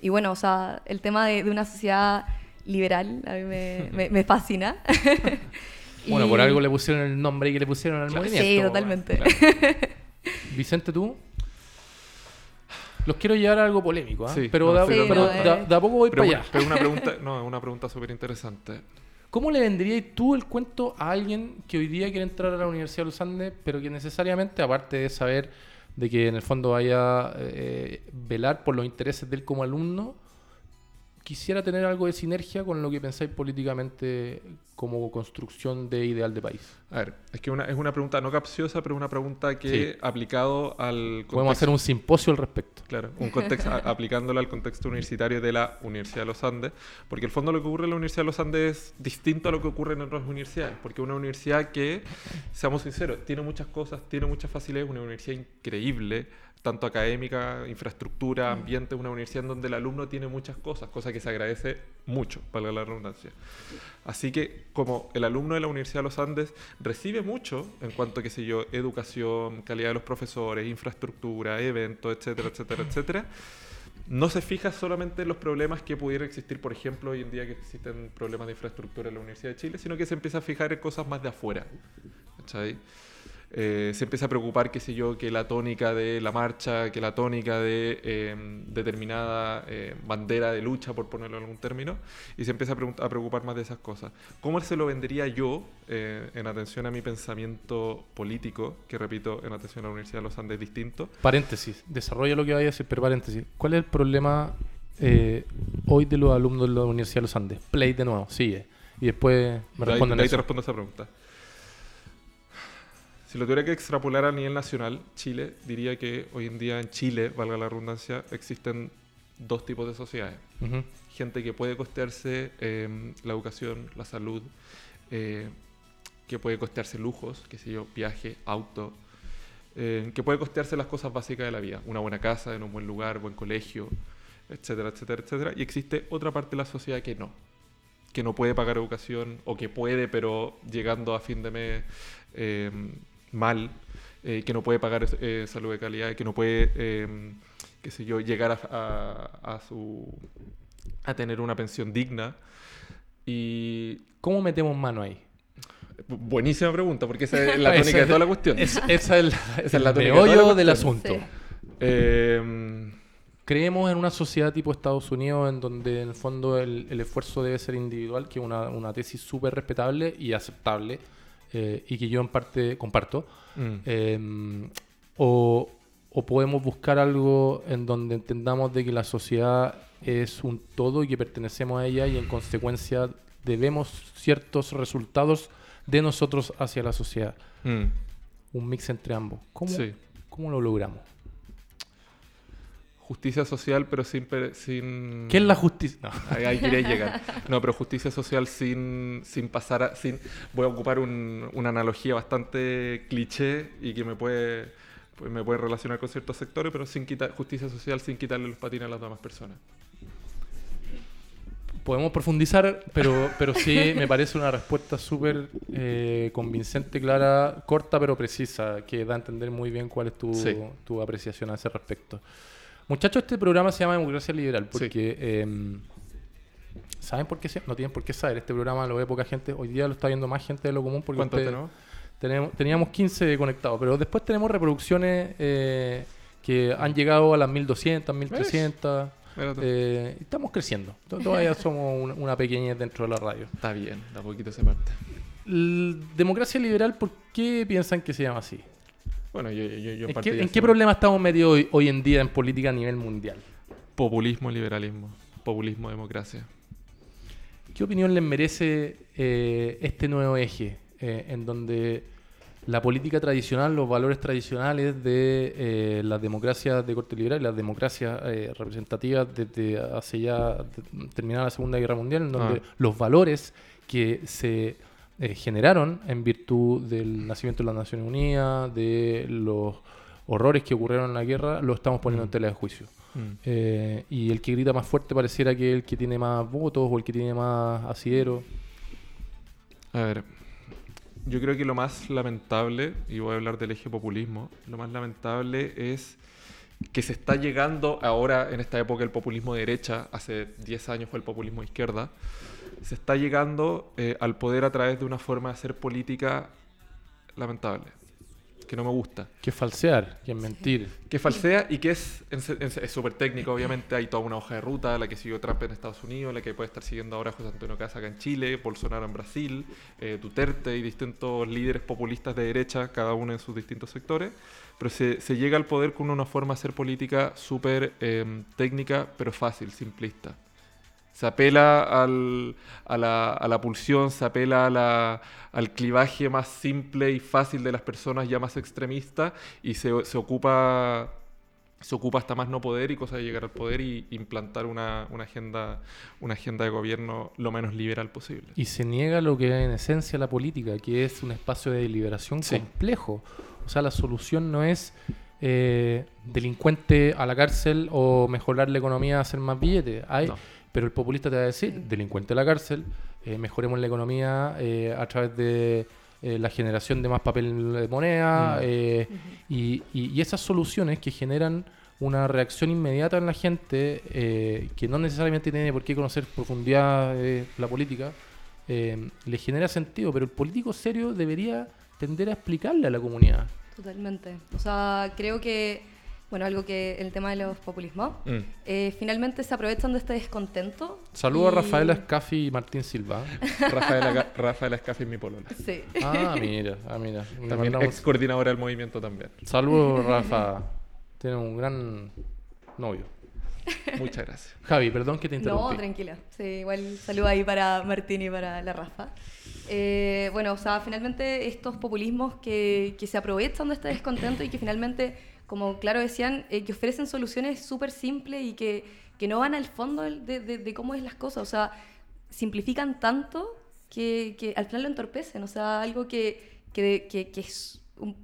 [SPEAKER 4] y bueno, o sea, el tema de, de una sociedad liberal a mí me, me- me fascina.
[SPEAKER 2] Bueno,
[SPEAKER 4] Y-
[SPEAKER 2] por algo le pusieron el nombre que le pusieron al movimiento.
[SPEAKER 4] Sí, totalmente.
[SPEAKER 2] claro. Vicente, tú. Los quiero llevar a algo polémico, ¿ah?
[SPEAKER 3] Sí,
[SPEAKER 2] pero,
[SPEAKER 3] no,
[SPEAKER 2] da-
[SPEAKER 3] sí,
[SPEAKER 2] pero
[SPEAKER 4] no,
[SPEAKER 2] da-
[SPEAKER 4] eh.
[SPEAKER 2] de a poco voy
[SPEAKER 3] Pero,
[SPEAKER 2] para allá.
[SPEAKER 3] pero una pregunta, no, una pregunta súper interesante.
[SPEAKER 2] ¿Cómo le vendrías tú el cuento a alguien que hoy día quiere entrar a la Universidad de los Andes, pero que necesariamente, aparte de saber de que en el fondo vaya a eh, velar por los intereses de él como alumno, quisiera tener algo de sinergia con lo que pensáis políticamente como construcción de ideal de país?
[SPEAKER 3] A ver, es que una, es una pregunta no capciosa, pero una pregunta que
[SPEAKER 2] Sí.
[SPEAKER 3] aplicado al
[SPEAKER 2] Podemos hacer un simposio al respecto.
[SPEAKER 3] Claro, un contexto, a- aplicándolo al contexto universitario de la Universidad de los Andes, porque el fondo lo que ocurre en la Universidad de los Andes es distinto a lo que ocurre en otras universidades, porque es una universidad que, seamos sinceros, tiene muchas cosas, tiene muchas facilidades, una universidad increíble, tanto académica, infraestructura, ambiente, una universidad en donde el alumno tiene muchas cosas, cosa que se agradece mucho, para la redundancia. Así que como el alumno de la Universidad de los Andes recibe mucho en cuanto, qué sé yo, educación, calidad de los profesores, infraestructura, eventos, etcétera, etcétera, etcétera, no se fija solamente en los problemas que pudieran existir, por ejemplo, hoy en día que existen problemas de infraestructura en la Universidad de Chile, sino que se empieza a fijar en cosas más de afuera. ¿cachai? Eh, se empieza a preocupar, qué sé yo, que la tónica de la marcha, que la tónica de eh, determinada eh, bandera de lucha, por ponerlo en algún término, y se empieza a, preocupar más de esas cosas. ¿Cómo se lo vendría yo, eh, en atención a mi pensamiento político, que repito, en atención a la Universidad de los Andes distinto?
[SPEAKER 2] Paréntesis, desarrolla lo que vaya a decir, pero paréntesis. ¿Cuál es el problema hoy de los alumnos de la Universidad de los Andes? Play de nuevo, sigue. Y después me
[SPEAKER 3] ahí-
[SPEAKER 2] responden
[SPEAKER 3] de ahí te respondo esa pregunta. Si lo tuviera que extrapolar a nivel nacional, Chile, diría que hoy en día en Chile, valga la redundancia, existen dos tipos de sociedades. Gente que puede costearse eh, la educación, la salud, eh, que puede costearse lujos, qué sé yo, viaje, auto, eh, que puede costearse las cosas básicas de la vida, una buena casa, en un buen lugar, buen colegio, etcétera, etcétera, etcétera. Y existe otra parte de la sociedad que no, que no puede pagar educación o que puede, pero llegando a fin de mes eh, mal, eh, que no puede pagar eh, salud de calidad, que no puede, eh, qué sé yo, llegar a, a- a su a tener una pensión digna. Y
[SPEAKER 2] ¿Cómo metemos mano ahí?
[SPEAKER 3] bu- buenísima pregunta, porque esa es la tónica de toda la cuestión.
[SPEAKER 2] Es- esa es la,
[SPEAKER 3] Esa es la tónica de toda la
[SPEAKER 2] meollo del asunto.
[SPEAKER 4] Sí.
[SPEAKER 3] Eh,
[SPEAKER 2] Creemos en una sociedad tipo Estados Unidos en donde en el fondo el, el esfuerzo debe ser individual, que es una, una tesis súper respetable y aceptable eh, y que yo en parte comparto.
[SPEAKER 3] mm.
[SPEAKER 2] Eh, o, o podemos buscar algo en donde entendamos de que la sociedad es un todo y que pertenecemos a ella y en consecuencia debemos ciertos resultados de nosotros hacia la sociedad.
[SPEAKER 3] Mm.
[SPEAKER 2] Un mix entre ambos. ¿Cómo,
[SPEAKER 3] Sí.
[SPEAKER 2] cómo lo logramos?
[SPEAKER 3] Justicia social, pero sin... sin
[SPEAKER 2] ¿Qué es la justicia? No.
[SPEAKER 3] Ahí, ahí quería llegar. No, pero justicia social sin, sin pasar a... Sin, voy a ocupar un- una analogía bastante cliché y que me puede, pues me puede relacionar con ciertos sectores, pero sin quitar justicia social sin quitarle los patines a las demás personas.
[SPEAKER 2] Podemos profundizar, pero, pero sí me parece una respuesta súper eh, convincente, clara, corta pero precisa, que da a entender muy bien cuál es tu,
[SPEAKER 3] Sí.
[SPEAKER 2] tu apreciación a ese respecto. Muchachos, este programa se llama Democracia Liberal
[SPEAKER 3] Sí.
[SPEAKER 2] porque... em, ¿Saben por qué? se- No tienen por qué saber. Este programa lo ve poca gente. Hoy día lo está viendo más gente de lo común porque
[SPEAKER 3] ¿Cuántos
[SPEAKER 2] usted-
[SPEAKER 3] tenemos?
[SPEAKER 2] tenemos, teníamos 15 conectados, pero después tenemos reproducciones eh, que han llegado a las 1200, 1300.
[SPEAKER 3] Mira tú.
[SPEAKER 2] Eh, estamos creciendo. To- Todavía somos un- una pequeñez dentro de la radio.
[SPEAKER 3] Está bien, da poquito esa parte.
[SPEAKER 2] Democracia liberal, ¿por qué piensan que se llama así?
[SPEAKER 3] Bueno, yo, yo, yo
[SPEAKER 2] ¿En
[SPEAKER 3] partí
[SPEAKER 2] qué, en problema estamos metidos hoy, hoy en día en política a nivel mundial?
[SPEAKER 3] Populismo, liberalismo. Populismo, democracia.
[SPEAKER 2] ¿Qué opinión les merece eh, este nuevo eje eh, en donde la política tradicional, los valores tradicionales de eh, las democracias de corte liberal y las democracias eh, representativas desde hace ya de- terminada la Segunda Guerra Mundial, en donde
[SPEAKER 3] Ah.
[SPEAKER 2] los valores que se eh, generaron en virtud del nacimiento de las Naciones Unidas, de los horrores que ocurrieron en la guerra, lo estamos poniendo en tela de juicio.
[SPEAKER 3] Mm.
[SPEAKER 2] Eh, y el que grita más fuerte pareciera que el que tiene más votos o el que tiene más asidero.
[SPEAKER 3] A ver, yo creo que lo más lamentable, y voy a hablar del eje populismo, lo más lamentable es que se está llegando ahora, en esta época, el populismo de derecha, hace 10 años fue el populismo de izquierda, se está llegando eh, al poder a través de una forma de hacer política lamentable, que no me gusta.
[SPEAKER 2] Que es falsear, que es mentir.
[SPEAKER 3] Que falsea y que es súper técnico, obviamente. Hay toda una hoja de ruta, la que siguió Trump en Estados Unidos, la que puede estar siguiendo ahora José Antonio Casa acá en Chile, Bolsonaro en Brasil, eh, Duterte y distintos líderes populistas de derecha, cada uno en sus distintos sectores. Pero se, se llega al poder con una forma de hacer política súper eh, técnica, pero fácil, simplista. Se apela al- a, la, a la pulsión, se apela a la- al clivaje más simple y fácil de las personas ya más extremistas y se, se ocupa se ocupa hasta más no poder y cosa de llegar al poder y implantar una, una agenda una agenda de gobierno lo menos liberal posible.
[SPEAKER 2] Y se niega lo que es en esencia la política, que es un espacio de deliberación
[SPEAKER 3] Sí.
[SPEAKER 2] complejo. O sea, la solución no es eh, delincuente a la cárcel o mejorar la economía, hacer más billetes. Hay,
[SPEAKER 3] No.
[SPEAKER 2] Pero el populista te va a decir, delincuente a la cárcel, eh, mejoremos la economía eh, a través de eh, la generación de más papel de moneda
[SPEAKER 3] Mm.
[SPEAKER 2] y, y- y esas soluciones que generan una reacción inmediata en la gente que no necesariamente tiene por qué conocer profundidad la política, le genera sentido, pero el político serio debería tender a explicarle a la comunidad.
[SPEAKER 4] Totalmente. O sea, creo que, bueno, algo que el tema de los populismos,
[SPEAKER 3] Mm.
[SPEAKER 4] eh, finalmente se aprovechan de este descontento.
[SPEAKER 2] Saludos a
[SPEAKER 4] y-
[SPEAKER 2] Rafaela Escafi y Martín Silva.
[SPEAKER 3] Rafaela, Rafaela Escafi es mi polola.
[SPEAKER 4] Sí.
[SPEAKER 2] Ah, mira, ah, mira.
[SPEAKER 3] También
[SPEAKER 2] mandamos-
[SPEAKER 3] ex coordinadora del movimiento también.
[SPEAKER 2] Saludos, Rafa. Tiene un gran novio.
[SPEAKER 3] Muchas gracias.
[SPEAKER 2] Javi, perdón que te interrumpí.
[SPEAKER 4] No, tranquila. Sí, igual saludo ahí para Martín y para la Rafa. Eh, bueno, o sea, finalmente estos populismos que, que se aprovechan de este descontento y que finalmente, como claro decían, eh, que ofrecen soluciones súper simples y que, que no van al fondo de, de- de cómo es las cosas. O sea, simplifican tanto que, que al final lo entorpecen. O sea, algo que, que, es, un-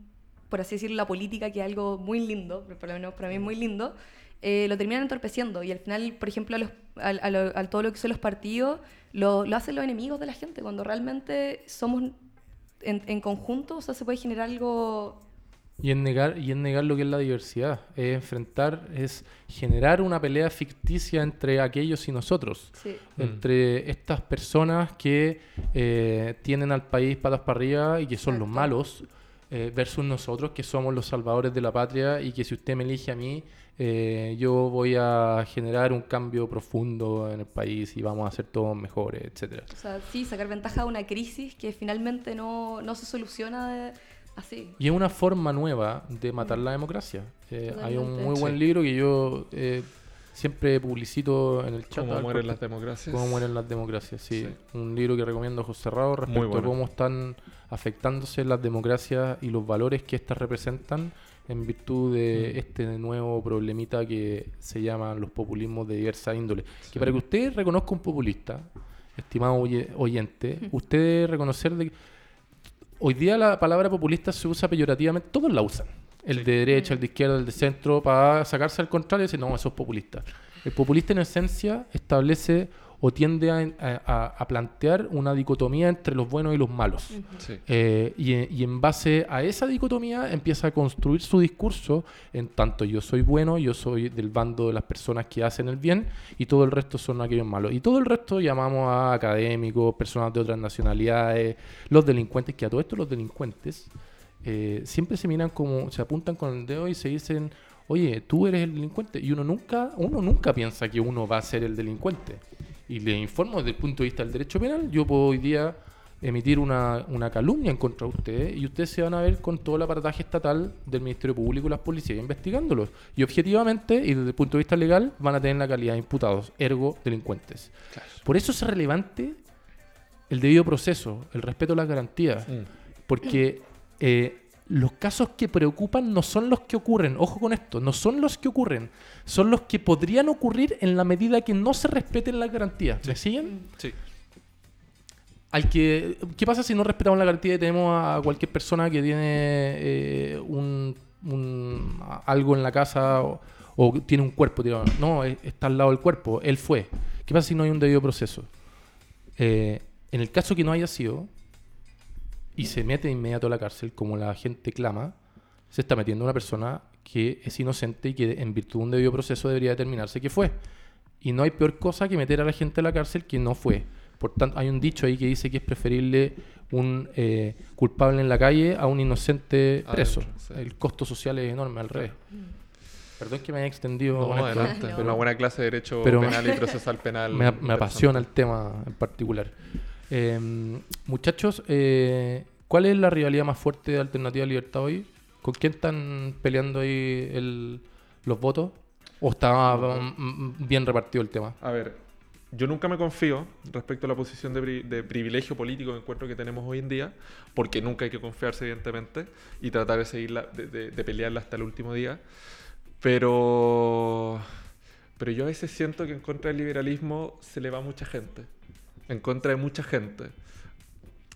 [SPEAKER 4] por así decirlo, la política, que es algo muy lindo, por lo menos para mí es muy lindo, eh, lo terminan entorpeciendo. Y al final, por ejemplo, a, los- al- a lo- a todo lo que son los partidos, lo, lo hacen los enemigos de la gente, cuando realmente somos en, en conjunto, o sea, se puede generar algo...
[SPEAKER 2] Y en negar, y en negar lo que es la diversidad. Es enfrentar, es generar una pelea ficticia entre aquellos y nosotros.
[SPEAKER 4] Sí.
[SPEAKER 3] Mm.
[SPEAKER 2] Entre estas personas que eh, tienen al país patas para arriba y que son los
[SPEAKER 4] Exacto.
[SPEAKER 2] malos, eh, versus nosotros que somos los salvadores de la patria y que si usted me elige a mí, eh, yo voy a generar un cambio profundo en el país y vamos a ser todos mejores, etcétera.
[SPEAKER 4] O sea, sí, sacar ventaja de una crisis que finalmente no, no se soluciona de- así.
[SPEAKER 2] Y es una forma nueva de matar la democracia. Eh, hay un muy buen libro que yo eh, siempre publicito en el chat.
[SPEAKER 3] Cómo mueren las democracias.
[SPEAKER 2] Cómo mueren las democracias, sí.
[SPEAKER 3] Sí.
[SPEAKER 2] Un libro que recomiendo a José Rao respecto
[SPEAKER 3] bueno.
[SPEAKER 2] a cómo están afectándose las democracias y los valores que éstas representan en virtud de
[SPEAKER 3] Mm.
[SPEAKER 2] este nuevo problemita que se llaman los populismos de diversa índole.
[SPEAKER 3] Sí.
[SPEAKER 2] Que para que usted reconozca un populista, estimado oye- oyente, usted debe reconocer de que hoy día la palabra populista se usa peyorativamente, todos la usan. El de derecha, el de izquierda, el de centro, para sacarse al contrario y decir, no, eso es populista. El populista en esencia establece o tiende a, a- a plantear una dicotomía entre los buenos y los malos.
[SPEAKER 3] Sí.
[SPEAKER 2] Eh, y, y en base a esa dicotomía empieza a construir su discurso en tanto yo soy bueno, yo soy del bando de las personas que hacen el bien y todo el resto son aquellos malos. Y todo el resto llamamos a académicos, personas de otras nacionalidades, los delincuentes, que a todo esto los delincuentes eh, siempre se miran como, se apuntan con el dedo y se dicen, oye, tú eres el delincuente. Y uno nunca, uno nunca piensa que uno va a ser el delincuente. Y le informo desde el punto de vista del derecho penal, yo puedo hoy día emitir una, una calumnia en contra de ustedes y ustedes se van a ver con todo el aparataje estatal del Ministerio Público y las policías investigándolos. Y objetivamente y desde el punto de vista legal van a tener la calidad de imputados, ergo delincuentes. Por eso es relevante el debido proceso, el respeto a las garantías,
[SPEAKER 3] Mm.
[SPEAKER 2] porque eh, los casos que preocupan no son los que ocurren, ojo con esto, no son los que ocurren, son los que podrían ocurrir en la medida que no se respeten las garantías. ¿Me siguen?
[SPEAKER 3] Sí.
[SPEAKER 2] Al que, ¿Qué pasa si no respetamos la garantía y tenemos a cualquier persona que tiene eh, un, algo en la casa o, o tiene un cuerpo tirado? No, es- está al lado del cuerpo, él fue. ¿Qué pasa si no hay un debido proceso? Eh, en el caso que no haya sido y se mete de inmediato a la cárcel, como la gente clama, se está metiendo una persona que es inocente y que en virtud de un debido proceso debería determinarse que fue. Y no hay peor cosa que meter a la gente a la cárcel que no fue. Por tanto, hay un dicho ahí que dice que es preferible un eh, culpable en la calle a un inocente preso.
[SPEAKER 3] Adentro, sí.
[SPEAKER 2] El costo social es enorme, al revés. Perdón que me haya extendido.
[SPEAKER 3] No,
[SPEAKER 2] con esto.
[SPEAKER 3] Una buena clase de derecho
[SPEAKER 2] Pero-
[SPEAKER 3] penal y procesal penal.
[SPEAKER 2] me, apasiona el tema en particular. Eh, muchachos, eh, ¿cuál es la rivalidad más fuerte de Alternativa Libertad hoy? ¿Con quién están peleando ahí el- los votos? ¿O está bien repartido el tema?
[SPEAKER 3] A ver, yo nunca me confío respecto a la posición de, pri- de privilegio político que encuentro que tenemos hoy en día, porque nunca hay que confiarse, evidentemente, y tratar de seguirla, de, de- de pelearla hasta el último día. Pero, pero yo a veces siento que en contra del liberalismo se le va mucha gente, en contra de mucha gente.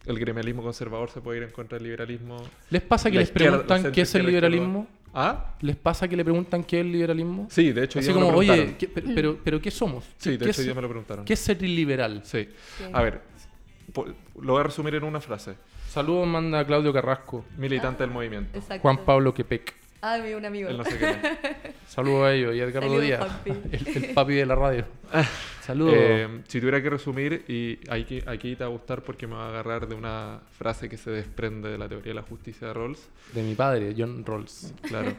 [SPEAKER 3] El gremialismo conservador se puede ir en contra del liberalismo.
[SPEAKER 2] ¿Les pasa que
[SPEAKER 3] La
[SPEAKER 2] les preguntan qué es el liberalismo?
[SPEAKER 3] ¿Ah?
[SPEAKER 2] ¿Les pasa que le preguntan qué es el liberalismo?
[SPEAKER 3] Sí, de hecho,
[SPEAKER 2] Así
[SPEAKER 3] ya me lo
[SPEAKER 2] como, oye. ¿qué- pero, pero, pero ¿qué somos?
[SPEAKER 3] Sí, de
[SPEAKER 2] ¿Qué,
[SPEAKER 3] hecho, ya me lo preguntaron.
[SPEAKER 2] qué es ser liberal?
[SPEAKER 3] Sí. A ver, lo voy a resumir en una frase.
[SPEAKER 2] Saludos manda Claudio Carrasco,
[SPEAKER 3] Militante del movimiento.
[SPEAKER 4] Exacto.
[SPEAKER 2] Juan Pablo Quepec.
[SPEAKER 4] Ah, mi- un amigo.
[SPEAKER 3] No sé.
[SPEAKER 2] Saludos a ellos y a Edgardo Díaz, el, el papi de la radio. Saludos.
[SPEAKER 3] Eh, si tuviera que resumir, y aquí, aquí te va a gustar porque me va a agarrar de una frase que se desprende de la teoría de la justicia de Rawls.
[SPEAKER 2] de mi padre, John Rawls.
[SPEAKER 3] Claro.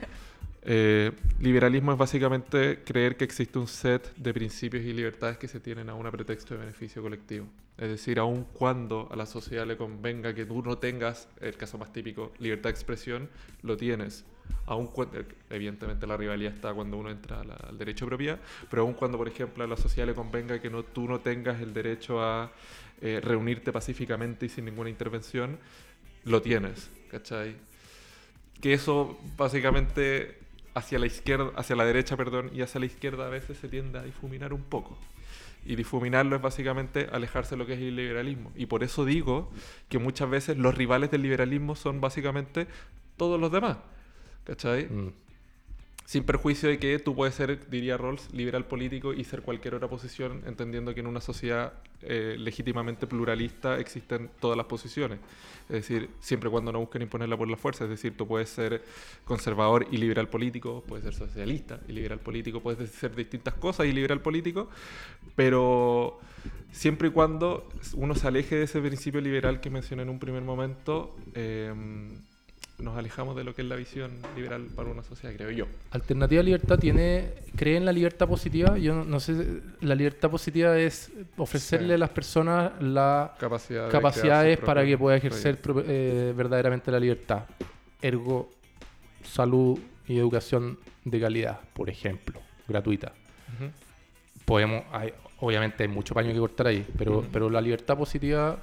[SPEAKER 3] Eh, liberalismo es básicamente creer que existe un set de principios y libertades que se tienen a un pretexto de beneficio colectivo. Es decir, aun cuando a la sociedad le convenga que tú no tengas, el caso más típico, libertad de expresión, lo tienes. Aun cuando, evidentemente la rivalidad está cuando uno entra la- al derecho de propiedad, pero aun cuando, por ejemplo, a la sociedad le convenga que no, tú no tengas el derecho a eh, reunirte pacíficamente y sin ninguna intervención, lo tienes, ¿cachai? que eso básicamente hacia la izquierda, hacia la derecha, perdón, y hacia la izquierda a veces se tiende a difuminar un poco. Y difuminarlo es básicamente alejarse de lo que es el liberalismo. Y por eso digo que muchas veces los rivales del liberalismo son básicamente todos los demás. ¿Cachai?
[SPEAKER 2] Mm.
[SPEAKER 3] Sin perjuicio de que tú puedes ser, diría Rawls, liberal político y ser cualquier otra posición, entendiendo que en una sociedad eh, legítimamente pluralista existen todas las posiciones. Es decir, siempre y cuando no busquen imponerla por la fuerza. Es decir, tú puedes ser conservador y liberal político, puedes ser socialista y liberal político, puedes ser distintas cosas y liberal político, pero siempre y cuando uno se aleje de ese principio liberal que mencioné en un primer momento, eh, nos alejamos de lo que es la visión liberal para una sociedad, creo yo.
[SPEAKER 2] Alternativa Libertad tiene, cree en la libertad positiva. Yo no, no sé, la libertad positiva es ofrecerle
[SPEAKER 3] Sí.
[SPEAKER 2] a las personas las
[SPEAKER 3] Capacidad de
[SPEAKER 2] capacidades para que pueda ejercer eh, verdaderamente la libertad. Ergo, salud y educación de calidad, por ejemplo, gratuita. Podemos, hay- obviamente hay mucho paño que cortar ahí, pero, pero la libertad positiva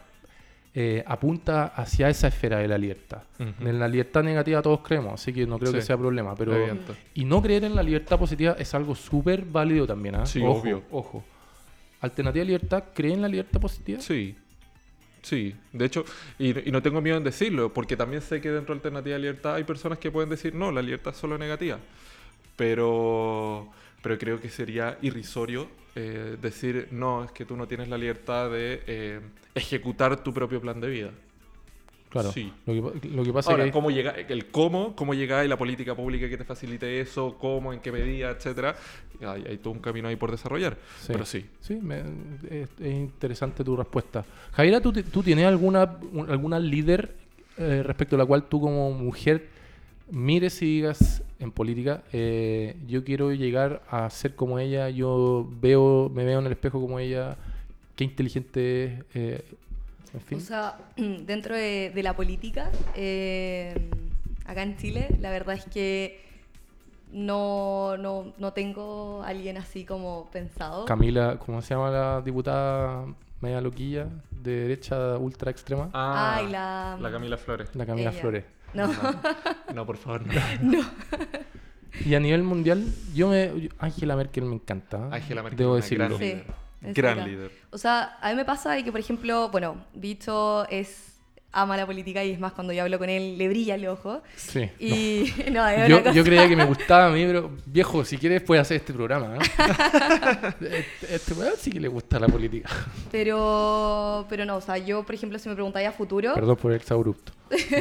[SPEAKER 2] eh, apunta hacia esa esfera de la libertad. En la libertad negativa todos creemos, así que no creo que sea problema. Pero,
[SPEAKER 3] Evidente.
[SPEAKER 2] y no creer en la libertad positiva es algo súper válido también. ¿ah?
[SPEAKER 3] Sí,
[SPEAKER 2] ojo,
[SPEAKER 3] obvio.
[SPEAKER 2] ojo. Alternativa de libertad, ¿cree en la libertad positiva?
[SPEAKER 3] Sí. Sí, de hecho, y, y no tengo miedo en decirlo, porque también sé que dentro de Alternativa de Libertad hay personas que pueden decir, no, la libertad es solo negativa. Pero, pero creo que sería irrisorio eh, decir, no, es que tú no tienes la libertad de eh, ejecutar tu propio plan de vida.
[SPEAKER 2] Claro.
[SPEAKER 3] Sí.
[SPEAKER 2] Lo, que, pa- lo que pasa
[SPEAKER 3] Ahora,
[SPEAKER 2] es que...
[SPEAKER 3] cómo llega, el cómo, cómo llega y la política pública que te facilite eso, cómo, en qué medida, etcétera, hay, hay todo un camino ahí por desarrollar.
[SPEAKER 2] Sí.
[SPEAKER 3] Pero sí.
[SPEAKER 2] Sí, me- es, es interesante tu respuesta. Jaira, ¿tú, tú tienes alguna, un- alguna líder eh, respecto a la cual tú como mujer mires y digas en política, eh, yo quiero llegar a ser como ella, yo veo, me veo en el espejo como ella, qué inteligente es, eh, en fin.
[SPEAKER 4] O sea, dentro de, de la política, eh, acá en Chile, la verdad es que no, no, no tengo alguien así como pensado.
[SPEAKER 2] Camila, ¿cómo se llama la diputada media loquilla de derecha ultra extrema?
[SPEAKER 3] Ah,
[SPEAKER 4] Ay, la-
[SPEAKER 3] la Camila Flores.
[SPEAKER 2] La Camila
[SPEAKER 4] ella.
[SPEAKER 2] Flores.
[SPEAKER 4] No.
[SPEAKER 3] No, por favor, no.
[SPEAKER 2] Y a nivel mundial, yo me. yo- Angela Merkel me encanta.
[SPEAKER 3] Angela Merkel
[SPEAKER 2] Debo decirlo.
[SPEAKER 3] gran líder. Gran.
[SPEAKER 4] O sea, a mí me pasa de que, por ejemplo, bueno, Bicho es ama la política y es más cuando yo hablo con él le brilla el ojo.
[SPEAKER 2] Sí.
[SPEAKER 4] Y no, es
[SPEAKER 2] Yo, yo creía que me gustaba a mí, pero viejo, si quieres puedes hacer este programa. ¿no? este este weón sí que le gusta la política.
[SPEAKER 4] Pero, pero no, o sea, yo, por ejemplo, si me preguntáis a futuro...
[SPEAKER 2] Perdón por el exabrupto.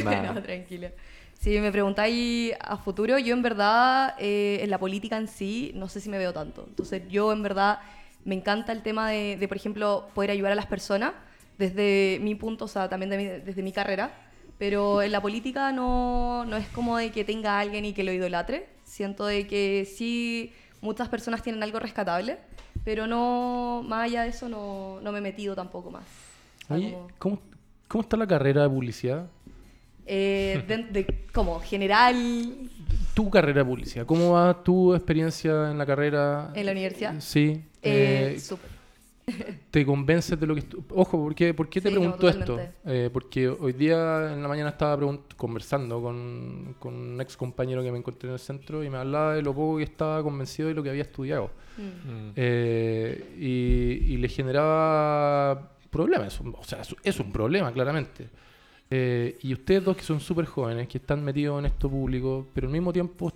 [SPEAKER 4] No, tranquila. Si me preguntáis a futuro, yo en verdad, eh, en la política en sí, no sé si me veo tanto. Entonces, yo en verdad me encanta el tema de, de, por ejemplo, poder ayudar a las personas desde mi punto, o sea, también de mi- desde mi carrera. Pero en la política no, no es como de que tenga a alguien y que lo idolatre. Siento de que sí, muchas personas tienen algo rescatable, pero no, más allá de eso, no, no me he metido tampoco más.
[SPEAKER 2] Oye,
[SPEAKER 4] como-
[SPEAKER 2] ¿cómo, ¿cómo está la carrera de publicidad?
[SPEAKER 4] eh, de, de- como general
[SPEAKER 2] Tu carrera de publicidad, ¿cómo va tu experiencia en la carrera?
[SPEAKER 4] en la universidad.
[SPEAKER 2] Sí.
[SPEAKER 4] Eh,
[SPEAKER 2] eh,
[SPEAKER 4] súper.
[SPEAKER 2] ¿Te convences de lo que... estu- Ojo, ¿por qué, por qué te
[SPEAKER 4] Sí, no,
[SPEAKER 2] pregunto esto? Eh, porque hoy día en la mañana estaba conversando con, con un ex compañero que me encontré en el centro y me hablaba de lo poco que estaba convencido de lo que había estudiado.
[SPEAKER 4] Mm.
[SPEAKER 3] Mm.
[SPEAKER 2] Eh, y, y le generaba problemas. O sea, es- es un problema, claramente. Eh, y ustedes dos que son súper jóvenes, que están metidos en esto público, pero al mismo tiempo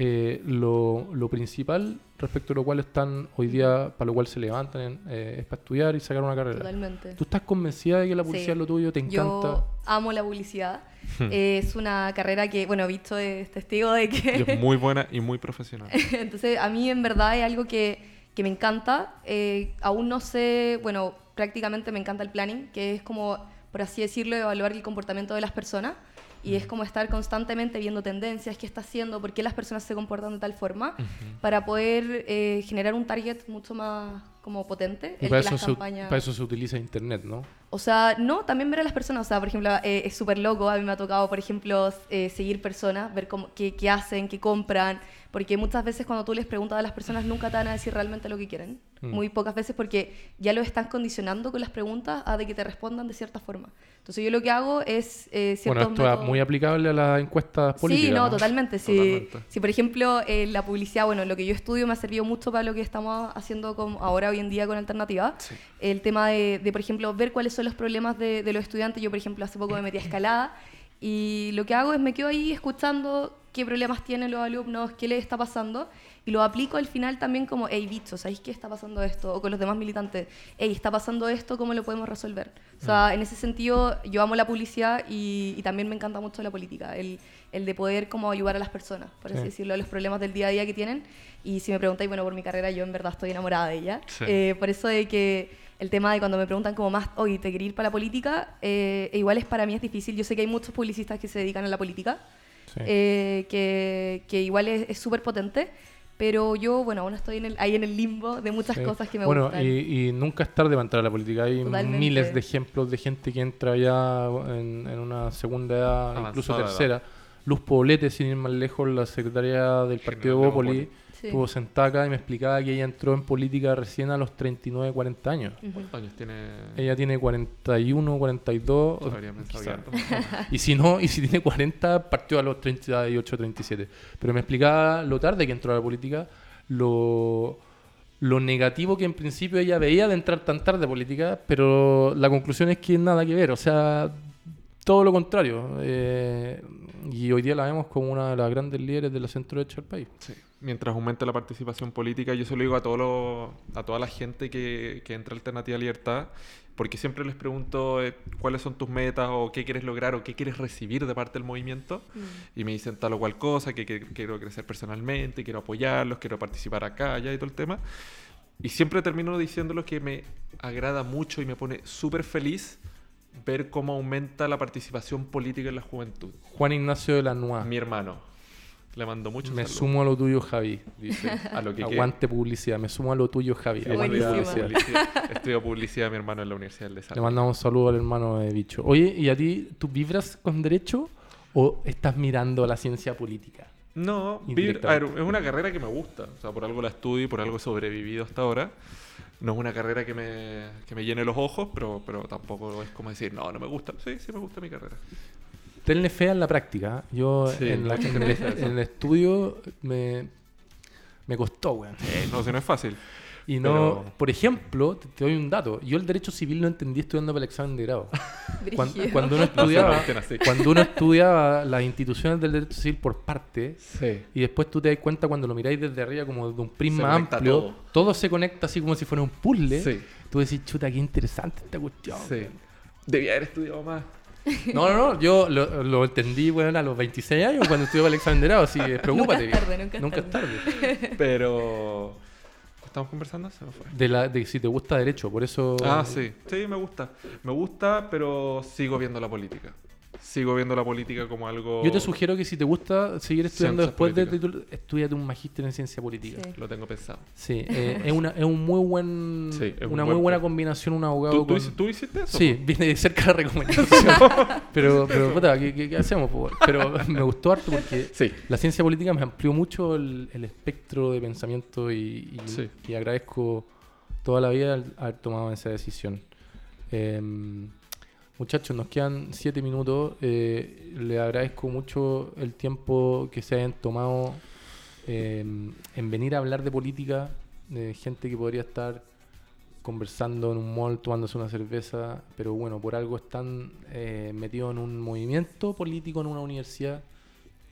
[SPEAKER 2] eh, lo, lo principal respecto a lo cual están hoy día, para lo cual se levantan, eh, es para estudiar y sacar una carrera.
[SPEAKER 4] Totalmente.
[SPEAKER 2] ¿Tú estás convencida de que la publicidad
[SPEAKER 4] Sí.
[SPEAKER 2] es lo tuyo? ¿Te encanta?
[SPEAKER 4] Yo amo la publicidad. Eh, es una carrera que, bueno, visto es testigo de
[SPEAKER 3] Y
[SPEAKER 4] que...
[SPEAKER 3] es muy buena y muy profesional.
[SPEAKER 4] Entonces, a mí en verdad es algo que, que me encanta. Eh, aún no sé, bueno, prácticamente me encanta el planning, que es como, por así decirlo, evaluar el comportamiento de las personas. Y es como estar constantemente viendo tendencias, qué está haciendo, por qué las personas se comportan de tal forma, para poder eh, generar un target mucho más como potente.
[SPEAKER 2] Y
[SPEAKER 4] el
[SPEAKER 2] para
[SPEAKER 4] que
[SPEAKER 2] eso,
[SPEAKER 4] las
[SPEAKER 2] se,
[SPEAKER 4] campañas-
[SPEAKER 2] para eso se utiliza internet, ¿no?
[SPEAKER 4] o sea, no, también ver a las personas. O sea, por ejemplo, eh, es súper loco. A mí me ha tocado, por ejemplo, eh, seguir personas, ver cómo, qué, qué hacen, qué compran. Porque muchas veces cuando tú les preguntas a las personas nunca te van a decir realmente lo que quieren.
[SPEAKER 2] Mm.
[SPEAKER 4] Muy pocas veces porque ya lo están condicionando con las preguntas a de que te respondan de cierta forma. Entonces yo lo que hago es eh,
[SPEAKER 2] Bueno, esto es
[SPEAKER 4] métodos-
[SPEAKER 2] muy aplicable a las encuestas políticas.
[SPEAKER 4] Sí, no, totalmente. Si,
[SPEAKER 3] Totalmente.
[SPEAKER 4] si, por ejemplo, eh, la publicidad, bueno, lo que yo estudio me ha servido mucho para lo que estamos haciendo con, ahora, hoy en día, con Alternativa. El tema de, de, por ejemplo, ver cuáles son los problemas de, de los estudiantes. Yo, por ejemplo, hace poco me metí a escalada y lo que hago es me quedo ahí escuchando qué problemas tienen los alumnos, qué les está pasando y lo aplico al final también como, hey, bicho, ¿sabéis qué está pasando esto? O con los demás militantes, hey, está pasando esto, ¿cómo lo podemos resolver? O sea, en ese sentido, yo amo la publicidad y, y también me encanta mucho la política, el, el de poder como ayudar a las personas, por así
[SPEAKER 2] Sí.
[SPEAKER 4] decirlo, a los problemas del día a día que tienen. Y si me preguntáis, bueno, por mi carrera, yo en verdad estoy enamorada de ella.
[SPEAKER 3] Sí.
[SPEAKER 4] Eh, por eso de que el tema de cuando me preguntan como más, oye, ¿te quería ir para la política? Eh, igual es para mí es difícil. Yo sé que hay muchos publicistas que se dedican a la política,
[SPEAKER 2] Sí.
[SPEAKER 4] eh, que, que igual es súper potente, pero yo, bueno, aún estoy en el, ahí en el limbo de muchas
[SPEAKER 2] Sí.
[SPEAKER 4] cosas que me
[SPEAKER 2] bueno,
[SPEAKER 4] gustan.
[SPEAKER 2] Y, y nunca es tarde para entrar a la política. Hay
[SPEAKER 4] Totalmente.
[SPEAKER 2] miles de ejemplos de gente que entra ya en, en una segunda edad, incluso tercera. Luz Poblete, sin ir más lejos, la secretaria del Partido
[SPEAKER 3] General de
[SPEAKER 2] Bópoli.
[SPEAKER 4] Sí.
[SPEAKER 2] estuvo sentada acá y me explicaba que ella entró en política recién a los 39, 40 años.
[SPEAKER 4] Ujú.
[SPEAKER 3] ¿Cuántos años tiene?
[SPEAKER 2] Ella tiene 41, 42.
[SPEAKER 3] Habría pensado
[SPEAKER 2] quizá.
[SPEAKER 3] que harto.
[SPEAKER 2] Y si no, y si tiene 40, partió a los 38, 37. Pero me explicaba lo tarde que entró a la política, lo, lo negativo que en principio ella veía de entrar tan tarde a política, pero la conclusión es que nada que ver, o sea, todo lo contrario. Eh, y hoy día la vemos como una de las grandes líderes de la centro derecha del país.
[SPEAKER 3] Sí. Mientras aumente la participación política, yo se lo digo a, todos los- a toda la gente que, que entra a Alternativa Libertad, porque siempre les pregunto eh, cuáles son tus metas o qué quieres lograr o qué quieres recibir de parte del movimiento.
[SPEAKER 4] Mm.
[SPEAKER 3] Y me dicen tal o cual cosa, que, que quiero crecer personalmente, quiero apoyarlos, quiero participar acá, allá y todo el tema. Y siempre termino diciéndoles que me agrada mucho y me pone súper feliz ver cómo aumenta la participación política en la juventud.
[SPEAKER 2] Juan Ignacio de la.
[SPEAKER 3] Mi hermano. Le mando mucho
[SPEAKER 2] Me
[SPEAKER 3] saludos.
[SPEAKER 2] sumo a lo tuyo, Javi. Dice.
[SPEAKER 3] a lo que
[SPEAKER 2] Aguante publicidad. Me sumo a lo tuyo, Javi.
[SPEAKER 3] Sí,
[SPEAKER 2] publicidad.
[SPEAKER 3] Estudio publicidad mi hermano en la Universidad del
[SPEAKER 2] Le mandamos un saludo al hermano de Bicho. Oye, ¿y a ti, tú vibras con derecho o estás mirando la ciencia política?
[SPEAKER 3] No, a ver, es una carrera que me gusta. O sea, por algo la estudio y por algo he sobrevivido hasta ahora. No es una carrera que me, que me llene los ojos, pero, pero tampoco es como decir, no, no me gusta. Sí, sí me gusta mi carrera.
[SPEAKER 2] Tenle fe en la práctica. Yo
[SPEAKER 3] Sí,
[SPEAKER 2] en, la- el, en el estudio me, me costó, weón.
[SPEAKER 3] Eh, no, si no es fácil.
[SPEAKER 2] Y no,
[SPEAKER 3] Pero-
[SPEAKER 2] por ejemplo, te, te doy un dato. Yo el derecho civil lo entendí estudiando para el examen de grado. Cuan-
[SPEAKER 4] Brígido.
[SPEAKER 2] Cuando, uno estudiaba, cuando uno estudiaba las instituciones del derecho civil por parte,
[SPEAKER 3] Sí.
[SPEAKER 2] y después tú te das cuenta cuando lo miráis desde arriba como de un prisma amplio,
[SPEAKER 3] todo.
[SPEAKER 2] todo. se conecta así como si fuera un puzzle.
[SPEAKER 3] Sí.
[SPEAKER 2] Tú decís, chuta, qué interesante esta cuestión.
[SPEAKER 3] Sí. Debía haber estudiado más.
[SPEAKER 2] No, no, no, yo lo, lo entendí, bueno, a los 26 años cuando estudiaba el examen de grado, así que preocúpate.
[SPEAKER 4] Nunca es tarde, nunca es
[SPEAKER 2] es tarde.
[SPEAKER 3] Pero. ¿Estamos conversando? Se me fue.
[SPEAKER 2] De, la, de si te gusta derecho, por eso...
[SPEAKER 3] Ah, sí. Sí, me gusta. Me gusta, pero sigo viendo la política. Sigo viendo la política como algo.
[SPEAKER 2] Yo te sugiero que si te gusta seguir estudiando
[SPEAKER 3] Ciencias
[SPEAKER 2] después de
[SPEAKER 3] políticas.
[SPEAKER 2] título, estudiate un magíster en ciencia política.
[SPEAKER 4] Sí.
[SPEAKER 3] Lo tengo pensado.
[SPEAKER 2] Sí, eh, es, una, es un muy buen,
[SPEAKER 3] Sí, es un
[SPEAKER 2] una
[SPEAKER 3] buen
[SPEAKER 2] muy buena
[SPEAKER 3] plan.
[SPEAKER 2] combinación un abogado
[SPEAKER 3] ¿Tú,
[SPEAKER 2] con-
[SPEAKER 3] tú hiciste eso?
[SPEAKER 2] Sí, viene de cerca la recomendación. pero, pero puta, ¿qué, qué- qué hacemos? po? Pero me gustó harto porque
[SPEAKER 3] Sí.
[SPEAKER 2] la ciencia política me amplió mucho el, el espectro de pensamiento y, y-
[SPEAKER 3] Sí.
[SPEAKER 2] y agradezco toda la vida haber tomado esa decisión. Em, muchachos, nos quedan siete minutos. Eh, le agradezco mucho el tiempo que se hayan tomado em, en venir a hablar de política, de gente que podría estar conversando en un mall, tomándose una cerveza, pero bueno, por algo están eh, metidos en un movimiento político en una universidad.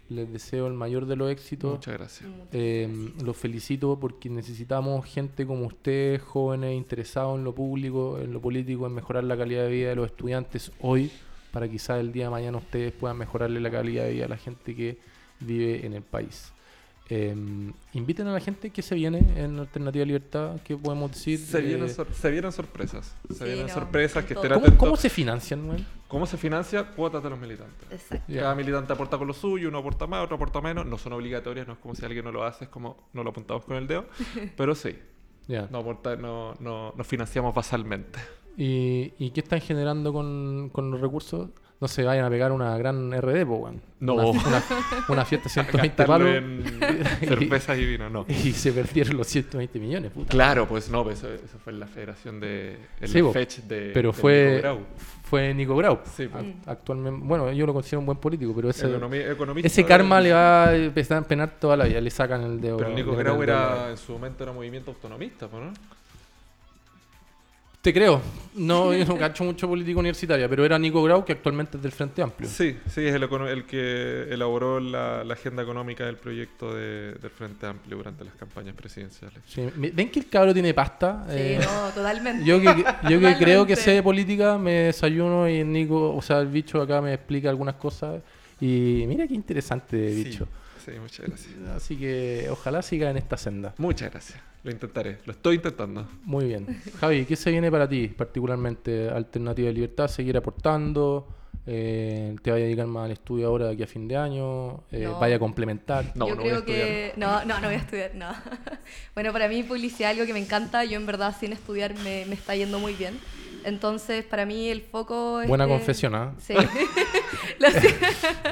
[SPEAKER 2] Les deseo el mayor de los éxitos.
[SPEAKER 3] Muchas gracias.
[SPEAKER 2] Eh, los felicito porque necesitamos gente como ustedes, jóvenes, interesados en lo público, en lo político, en mejorar la calidad de vida de los estudiantes hoy, para quizás el día de mañana ustedes puedan mejorarle la calidad de vida a la gente que vive en el país. Eh, inviten a la gente que se viene en Alternativa Libertad, que podemos decir.
[SPEAKER 3] Se, vienen
[SPEAKER 2] Eh,
[SPEAKER 3] sor- se vienen sorpresas. Se
[SPEAKER 4] Sí,
[SPEAKER 3] vienen
[SPEAKER 4] no,
[SPEAKER 3] sorpresas que estén
[SPEAKER 2] ¿cómo,
[SPEAKER 3] atentos.
[SPEAKER 2] cómo se financian?
[SPEAKER 3] ¿Cómo se financia? Cuotas de los militantes.
[SPEAKER 4] Exacto.
[SPEAKER 3] Cada militante aporta con lo suyo, uno aporta más, otro aporta menos. No son obligatorias, no es como si alguien no lo hace, es como no lo apuntamos con el dedo. Pero sí, no aporta, no, no, nos financiamos basalmente.
[SPEAKER 2] ¿Y, y qué están generando con, con los recursos? No se vayan a pegar una gran RD, weón.
[SPEAKER 3] No.
[SPEAKER 2] Una, una- una fiesta de 120
[SPEAKER 3] Gastarlo
[SPEAKER 2] palos.
[SPEAKER 3] cervezas y vino, no.
[SPEAKER 2] Y se perdieron los 120 millones, puta.
[SPEAKER 3] Claro, pues no, pues eso, eso fue en la federación de. En
[SPEAKER 2] Sí,
[SPEAKER 3] fech de.
[SPEAKER 2] Pero
[SPEAKER 3] de
[SPEAKER 2] fue,
[SPEAKER 3] Nico Grau.
[SPEAKER 2] fue Nico Grau.
[SPEAKER 3] Sí, pues.
[SPEAKER 2] Actualmente, bueno, yo lo considero un buen político, pero ese,
[SPEAKER 3] economista
[SPEAKER 2] ese karma le va a empezar a penar toda la vida. Le sacan el dedo.
[SPEAKER 3] Pero Nico Grau
[SPEAKER 2] el
[SPEAKER 3] era, en su momento era movimiento autonomista, pues, ¿no?
[SPEAKER 2] Te creo. No, yo no cacho mucho político universitaria, pero era Nico Grau, que actualmente es del Frente Amplio.
[SPEAKER 3] Sí, sí, es el, que elaboró la, la agenda económica del proyecto de- del Frente Amplio durante las campañas presidenciales.
[SPEAKER 2] Sí, ¿Ven que el cabro tiene pasta?
[SPEAKER 4] Sí,
[SPEAKER 2] Eh,
[SPEAKER 4] no, totalmente.
[SPEAKER 2] Yo que, yo que
[SPEAKER 4] Totalmente.
[SPEAKER 2] creo que sé de política, me desayuno y Nico, o sea, el bicho acá me explica algunas cosas. Y mira qué interesante, bicho.
[SPEAKER 3] Sí, muchas gracias.
[SPEAKER 2] Así que ojalá siga en esta senda.
[SPEAKER 3] Muchas gracias. Lo intentaré. Lo estoy intentando.
[SPEAKER 2] Muy bien. Javi, ¿qué se viene para ti, particularmente Alternativa de Libertad? ¿Seguir aportando? Eh, ¿Te vaya a dedicar más al estudio ahora de aquí a fin de año? Eh,
[SPEAKER 4] No.
[SPEAKER 2] ¿Vaya a complementar?
[SPEAKER 3] No,
[SPEAKER 4] yo
[SPEAKER 3] no voy a
[SPEAKER 4] que. No, no, no voy a estudiar, no. bueno, para mí publicidad es algo que me encanta. Yo en verdad sin estudiar me, me está yendo muy bien. Entonces, para mí el foco es...
[SPEAKER 2] Buena
[SPEAKER 4] que-
[SPEAKER 2] confesión, ¿ah?
[SPEAKER 4] Sí. Lo sé.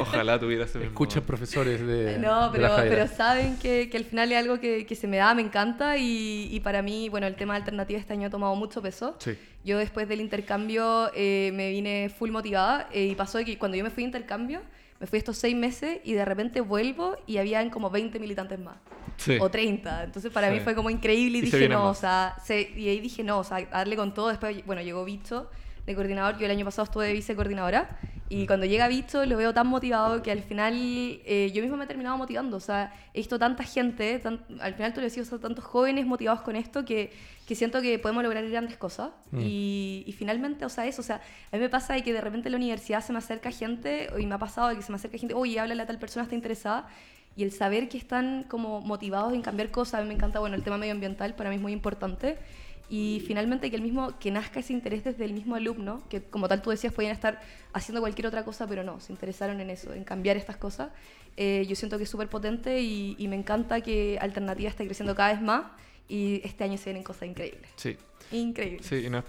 [SPEAKER 3] Ojalá tuviera ese mismo.
[SPEAKER 2] Escuchen profesores de.
[SPEAKER 4] No,
[SPEAKER 2] de la
[SPEAKER 4] pero, pero saben que, que al final es algo que, que se me da, me encanta y, y para mí, bueno, el tema de alternativa este año ha tomado mucho peso.
[SPEAKER 3] Sí.
[SPEAKER 4] Yo después del intercambio eh, me vine full motivada eh, y pasó de que cuando yo me fui de intercambio, me fui estos seis meses y de repente vuelvo y habían como 20 militantes más.
[SPEAKER 3] Sí.
[SPEAKER 4] O 30. Entonces para mí
[SPEAKER 3] Sí.
[SPEAKER 4] fue como increíble y,
[SPEAKER 3] Y
[SPEAKER 4] dije, no,
[SPEAKER 3] más.
[SPEAKER 4] o sea, se- y ahí dije, no, o sea, darle con todo. Después, bueno, llegó Bicho de coordinador. Yo el año pasado estuve de vicecoordinadora. Y cuando llega Bicho lo veo tan motivado que al final eh, yo misma me he terminado motivando. O sea, he visto tanta gente, tan- al final tú le decís, o sea, tantos jóvenes motivados con esto que, que siento que podemos lograr grandes cosas.
[SPEAKER 2] Mm.
[SPEAKER 4] Y, y finalmente, o sea, eso, o sea, a mí me pasa de que de repente en la universidad se me acerca gente, y me ha pasado de que se me acerca gente, oye, háblale a tal persona, está interesada. Y el saber que están como motivados en cambiar cosas, a mí me encanta, bueno, el tema medioambiental para mí es muy importante. Y finalmente que el mismo, que nazca ese interés desde el mismo alumno, que como tal tú decías, podían estar haciendo cualquier otra cosa, pero no, se interesaron en eso, en cambiar estas cosas. Eh, yo siento que es súper potente y, y me encanta que Alternativa esté creciendo cada vez más y este año se vienen cosas increíbles.
[SPEAKER 3] Sí.
[SPEAKER 4] Increíbles.
[SPEAKER 3] Sí, y no es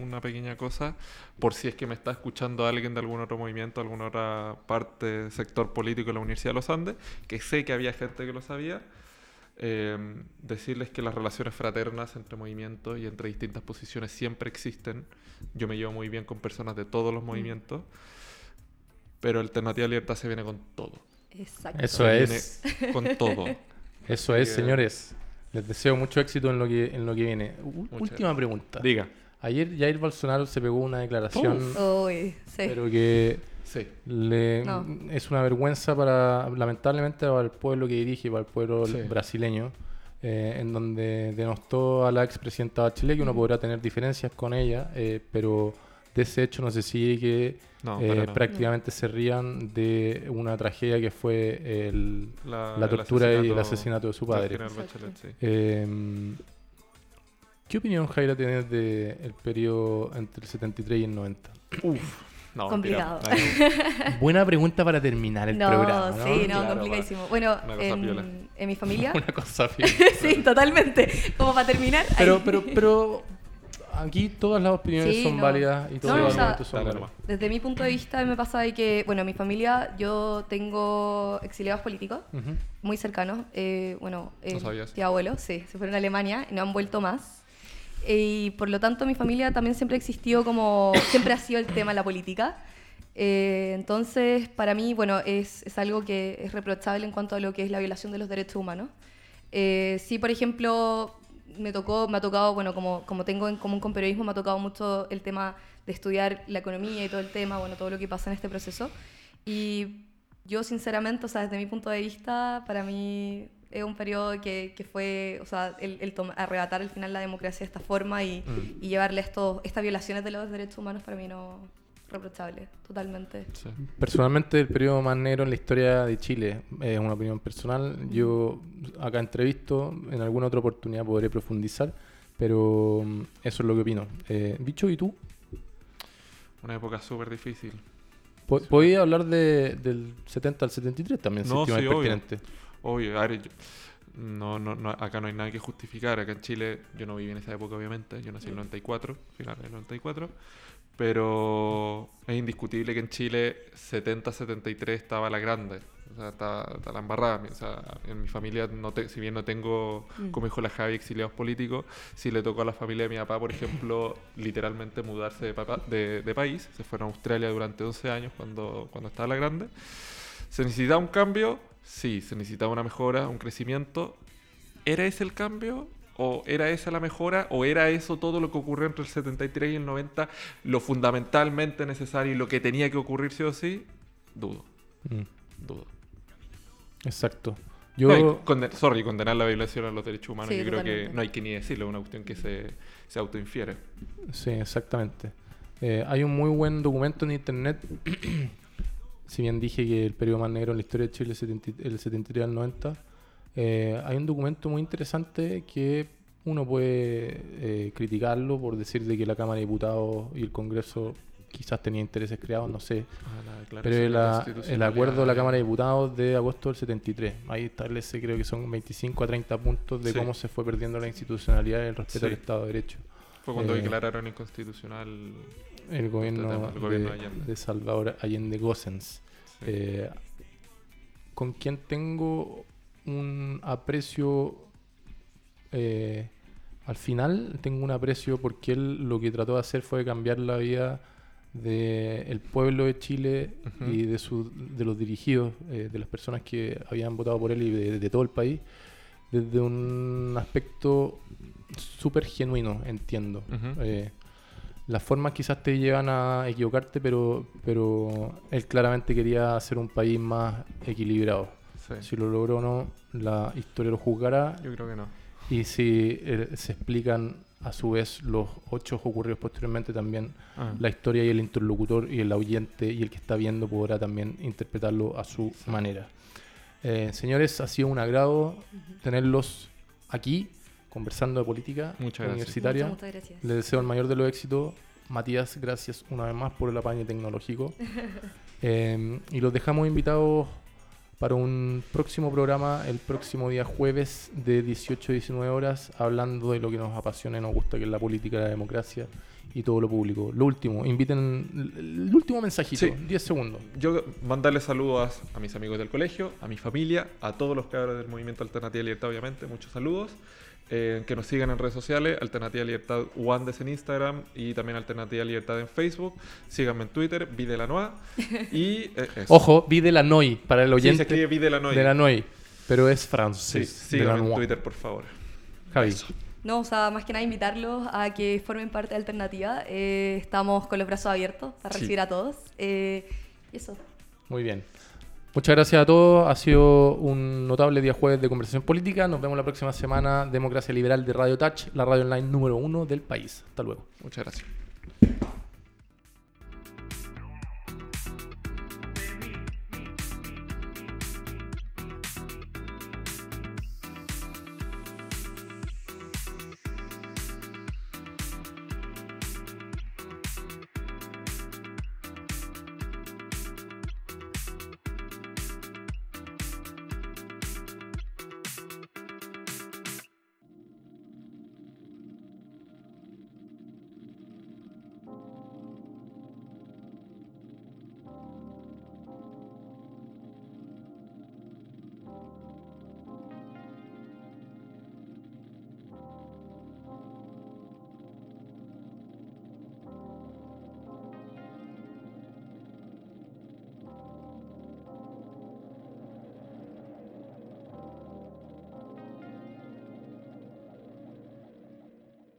[SPEAKER 3] una pequeña cosa, por si es que me está escuchando alguien de algún otro movimiento, alguna otra parte, sector político de la Universidad de los Andes, que sé que había gente que lo sabía, eh, decirles que las relaciones fraternas entre movimientos y entre distintas posiciones siempre existen. Yo me llevo muy bien con personas de todos los movimientos, pero Alternativa Libertad se viene con todo.
[SPEAKER 4] Exacto.
[SPEAKER 2] Eso
[SPEAKER 3] Se
[SPEAKER 2] es.
[SPEAKER 3] viene Con todo.
[SPEAKER 2] Eso
[SPEAKER 3] Así
[SPEAKER 2] es,
[SPEAKER 3] que-
[SPEAKER 2] señores. Les deseo mucho éxito en lo que, en lo que viene. U-
[SPEAKER 3] Muchas
[SPEAKER 2] última pregunta.
[SPEAKER 3] Diga.
[SPEAKER 2] Ayer Jair Bolsonaro se pegó una declaración,
[SPEAKER 4] Uy, sí.
[SPEAKER 2] pero que
[SPEAKER 3] Sí.
[SPEAKER 2] le,
[SPEAKER 4] No.
[SPEAKER 2] es una vergüenza para, lamentablemente, para el pueblo que dirige, para el pueblo
[SPEAKER 3] Sí.
[SPEAKER 2] brasileño, eh, en donde denostó a la expresidenta Bachelet, que uno podrá tener diferencias con ella, eh, pero de ese hecho no se sigue que
[SPEAKER 3] No,
[SPEAKER 2] eh, prácticamente se rían de una tragedia que fue el,
[SPEAKER 3] La,
[SPEAKER 2] la
[SPEAKER 3] el
[SPEAKER 2] tortura y el
[SPEAKER 3] asesinato
[SPEAKER 2] de su padre.
[SPEAKER 3] sí.
[SPEAKER 2] Eh, ¿Qué opinión, Jaira, tienes del periodo entre el 73 y el 90?
[SPEAKER 3] No,
[SPEAKER 4] Complicado.
[SPEAKER 2] Buena pregunta para terminar el
[SPEAKER 4] no,
[SPEAKER 2] programa, ¿no?
[SPEAKER 4] sí, no,
[SPEAKER 3] Claro,
[SPEAKER 4] complicadísimo. Bueno,
[SPEAKER 3] Una cosa piola.
[SPEAKER 4] en, en mi familia,
[SPEAKER 2] Una cosa
[SPEAKER 4] sí, totalmente. Como para terminar.
[SPEAKER 2] Pero,
[SPEAKER 4] ahí.
[SPEAKER 2] pero, pero aquí todas las opiniones
[SPEAKER 4] Sí,
[SPEAKER 2] son
[SPEAKER 4] no.
[SPEAKER 2] válidas y todos
[SPEAKER 4] No,
[SPEAKER 2] los
[SPEAKER 4] o sea,
[SPEAKER 2] argumentos son válidos.
[SPEAKER 4] Desde mi punto de vista me pasa de que, bueno, en mi familia yo tengo exiliados políticos
[SPEAKER 2] Ujú.
[SPEAKER 4] muy cercanos. eh, bueno, eh,
[SPEAKER 3] sabías.
[SPEAKER 4] tío abuelo, sí, se fueron a Alemania y no han vuelto más. Y por lo tanto mi familia también siempre ha existido como, siempre ha sido el tema de la política. Eh, entonces, para mí, bueno, es, es algo que es reprochable en cuanto a lo que es la violación de los derechos humanos. Eh, sí, por ejemplo, me tocó, me ha tocado, bueno, como, como tengo en común con periodismo, me ha tocado mucho el tema de estudiar la economía y todo el tema, bueno, todo lo que pasa en este proceso. Y yo, sinceramente, o sea, desde mi punto de vista, para mí es un periodo que, que fue, o sea, el, arrebatar al final la democracia de esta forma y,
[SPEAKER 2] Mm.
[SPEAKER 4] y llevarle estos, estas violaciones de los derechos humanos, para mí no reprochable, totalmente.
[SPEAKER 3] Sí.
[SPEAKER 2] Personalmente, el periodo más negro en la historia de Chile es una opinión personal. Yo acá entrevisto, en alguna otra oportunidad podré profundizar, pero mm, eso es lo que opino. Eh, Bicho, ¿y tú?
[SPEAKER 3] Una época súper difícil.
[SPEAKER 2] Po- ¿Podía hablar de, del 70 al 73 también?
[SPEAKER 3] No, sí, obvio.
[SPEAKER 2] pertinente?
[SPEAKER 3] Obvio, a ver, yo- no, no, no, acá no hay nada que justificar. Acá en Chile, yo no viví en esa época, obviamente. Yo nací en el 94, finales del 94. Pero es indiscutible que en Chile 70-73 estaba la grande. O sea, estaba, estaba la embarrada. O sea, en mi familia, no te- si bien no tengo,
[SPEAKER 4] Mm.
[SPEAKER 3] como dijo la Javi, exiliados políticos, sí le tocó a la familia de mi papá, por ejemplo, literalmente mudarse de, papá- de, de país. Se fueron a Australia durante 11 años cuando, cuando estaba la grande. ¿Se necesitaba un cambio? Sí, se necesitaba una mejora, un crecimiento. ¿Era ese el cambio? ¿O era esa la mejora? ¿O era eso todo lo que ocurrió entre el 73 y el 90 lo fundamentalmente necesario y lo que tenía que ocurrir sí o sí? Dudo,
[SPEAKER 2] Mm,
[SPEAKER 3] dudo.
[SPEAKER 2] exacto. Yo,
[SPEAKER 3] No, y conden- sorry, condenar la violación a los derechos humanos,
[SPEAKER 4] Sí,
[SPEAKER 3] yo creo que no hay que ni decirlo, es una cuestión que se, se autoinfiere.
[SPEAKER 2] Sí, exactamente. Eh, hay un muy buen documento en internet. si bien dije que el periodo más negro en la historia de Chile es 70 el 73 al 90, eh, hay un documento muy interesante que uno puede eh, criticarlo por decir de que la Cámara de Diputados y el Congreso quizás tenía intereses creados, no sé. Pero el, acuerdo de la Cámara de Diputados de agosto del 73, ahí establece creo que son 25 a 30 puntos de
[SPEAKER 3] Sí.
[SPEAKER 2] cómo se fue perdiendo la institucionalidad y el respeto al
[SPEAKER 3] Sí.
[SPEAKER 2] Estado de Derecho.
[SPEAKER 3] Fue cuando
[SPEAKER 2] Eh,
[SPEAKER 3] declararon inconstitucional.
[SPEAKER 2] el gobierno,
[SPEAKER 3] tema, el gobierno
[SPEAKER 2] de,
[SPEAKER 3] de Allende.
[SPEAKER 2] de Salvador Allende Gossens,
[SPEAKER 3] Sí.
[SPEAKER 2] eh, con quien tengo un aprecio, eh, al final tengo un aprecio porque él lo que trató de hacer fue cambiar la vida del pueblo de Chile y de, su- de los dirigidos, eh, de las personas que habían votado por él y de, de todo el país, desde un aspecto súper genuino, entiendo. Eh, las formas quizás te llevan a equivocarte, pero, pero él claramente quería hacer un país más equilibrado.
[SPEAKER 3] Sí.
[SPEAKER 2] Si lo logró o no, la historia lo juzgará.
[SPEAKER 3] Yo creo que no.
[SPEAKER 2] Y si eh, se explican a su vez los hechos ocurridos posteriormente, también
[SPEAKER 3] Ah.
[SPEAKER 2] la historia y el interlocutor y el oyente y el que está viendo podrá también interpretarlo a su manera. Eh, señores, ha sido un agrado tenerlos aquí conversando de política
[SPEAKER 3] Muchas gracias.
[SPEAKER 2] universitaria.
[SPEAKER 4] Muchas, muchas gracias.
[SPEAKER 2] Les deseo el mayor de los éxitos. Matías, gracias una vez más por el apaño tecnológico. Eh, y los dejamos invitados para un próximo programa el próximo día jueves de 18 a 19 horas, hablando de lo que nos apasiona y nos gusta, que es la política, la democracia y todo lo público. Lo último, inviten el último mensajito,
[SPEAKER 3] Sí.
[SPEAKER 2] 10 segundos.
[SPEAKER 3] Yo mandarle saludos a, a mis amigos del colegio, a mi familia, a todos los cabros del Movimiento Alternativa y Libertad, obviamente. Muchos saludos. Eh, que nos sigan en redes sociales, Alternativa Libertad Wandes en Instagram y también Alternativa Libertad en Facebook. Síganme en Twitter, Videlanoa. Y eh.
[SPEAKER 2] Ojo, vi de la NOI para el
[SPEAKER 3] Sí, se
[SPEAKER 2] oyente
[SPEAKER 3] escribe Videlanoa.
[SPEAKER 2] de la NOI, pero es
[SPEAKER 3] Sí,
[SPEAKER 2] francés. la
[SPEAKER 3] síganme en. Twitter, por favor.
[SPEAKER 2] Javi.
[SPEAKER 4] No, o sea, más que nada invitarlos a que formen parte de Alternativa. Eh, estamos con los brazos abiertos para
[SPEAKER 3] Sí.
[SPEAKER 4] recibir a todos. Eh, y eso.
[SPEAKER 2] Muy bien. Muchas gracias a todos. Ha sido un notable día jueves de conversación política. Nos vemos la próxima semana. Democracia Liberal de Radio Touch, la radio online número uno del país. Hasta luego.
[SPEAKER 3] Muchas gracias.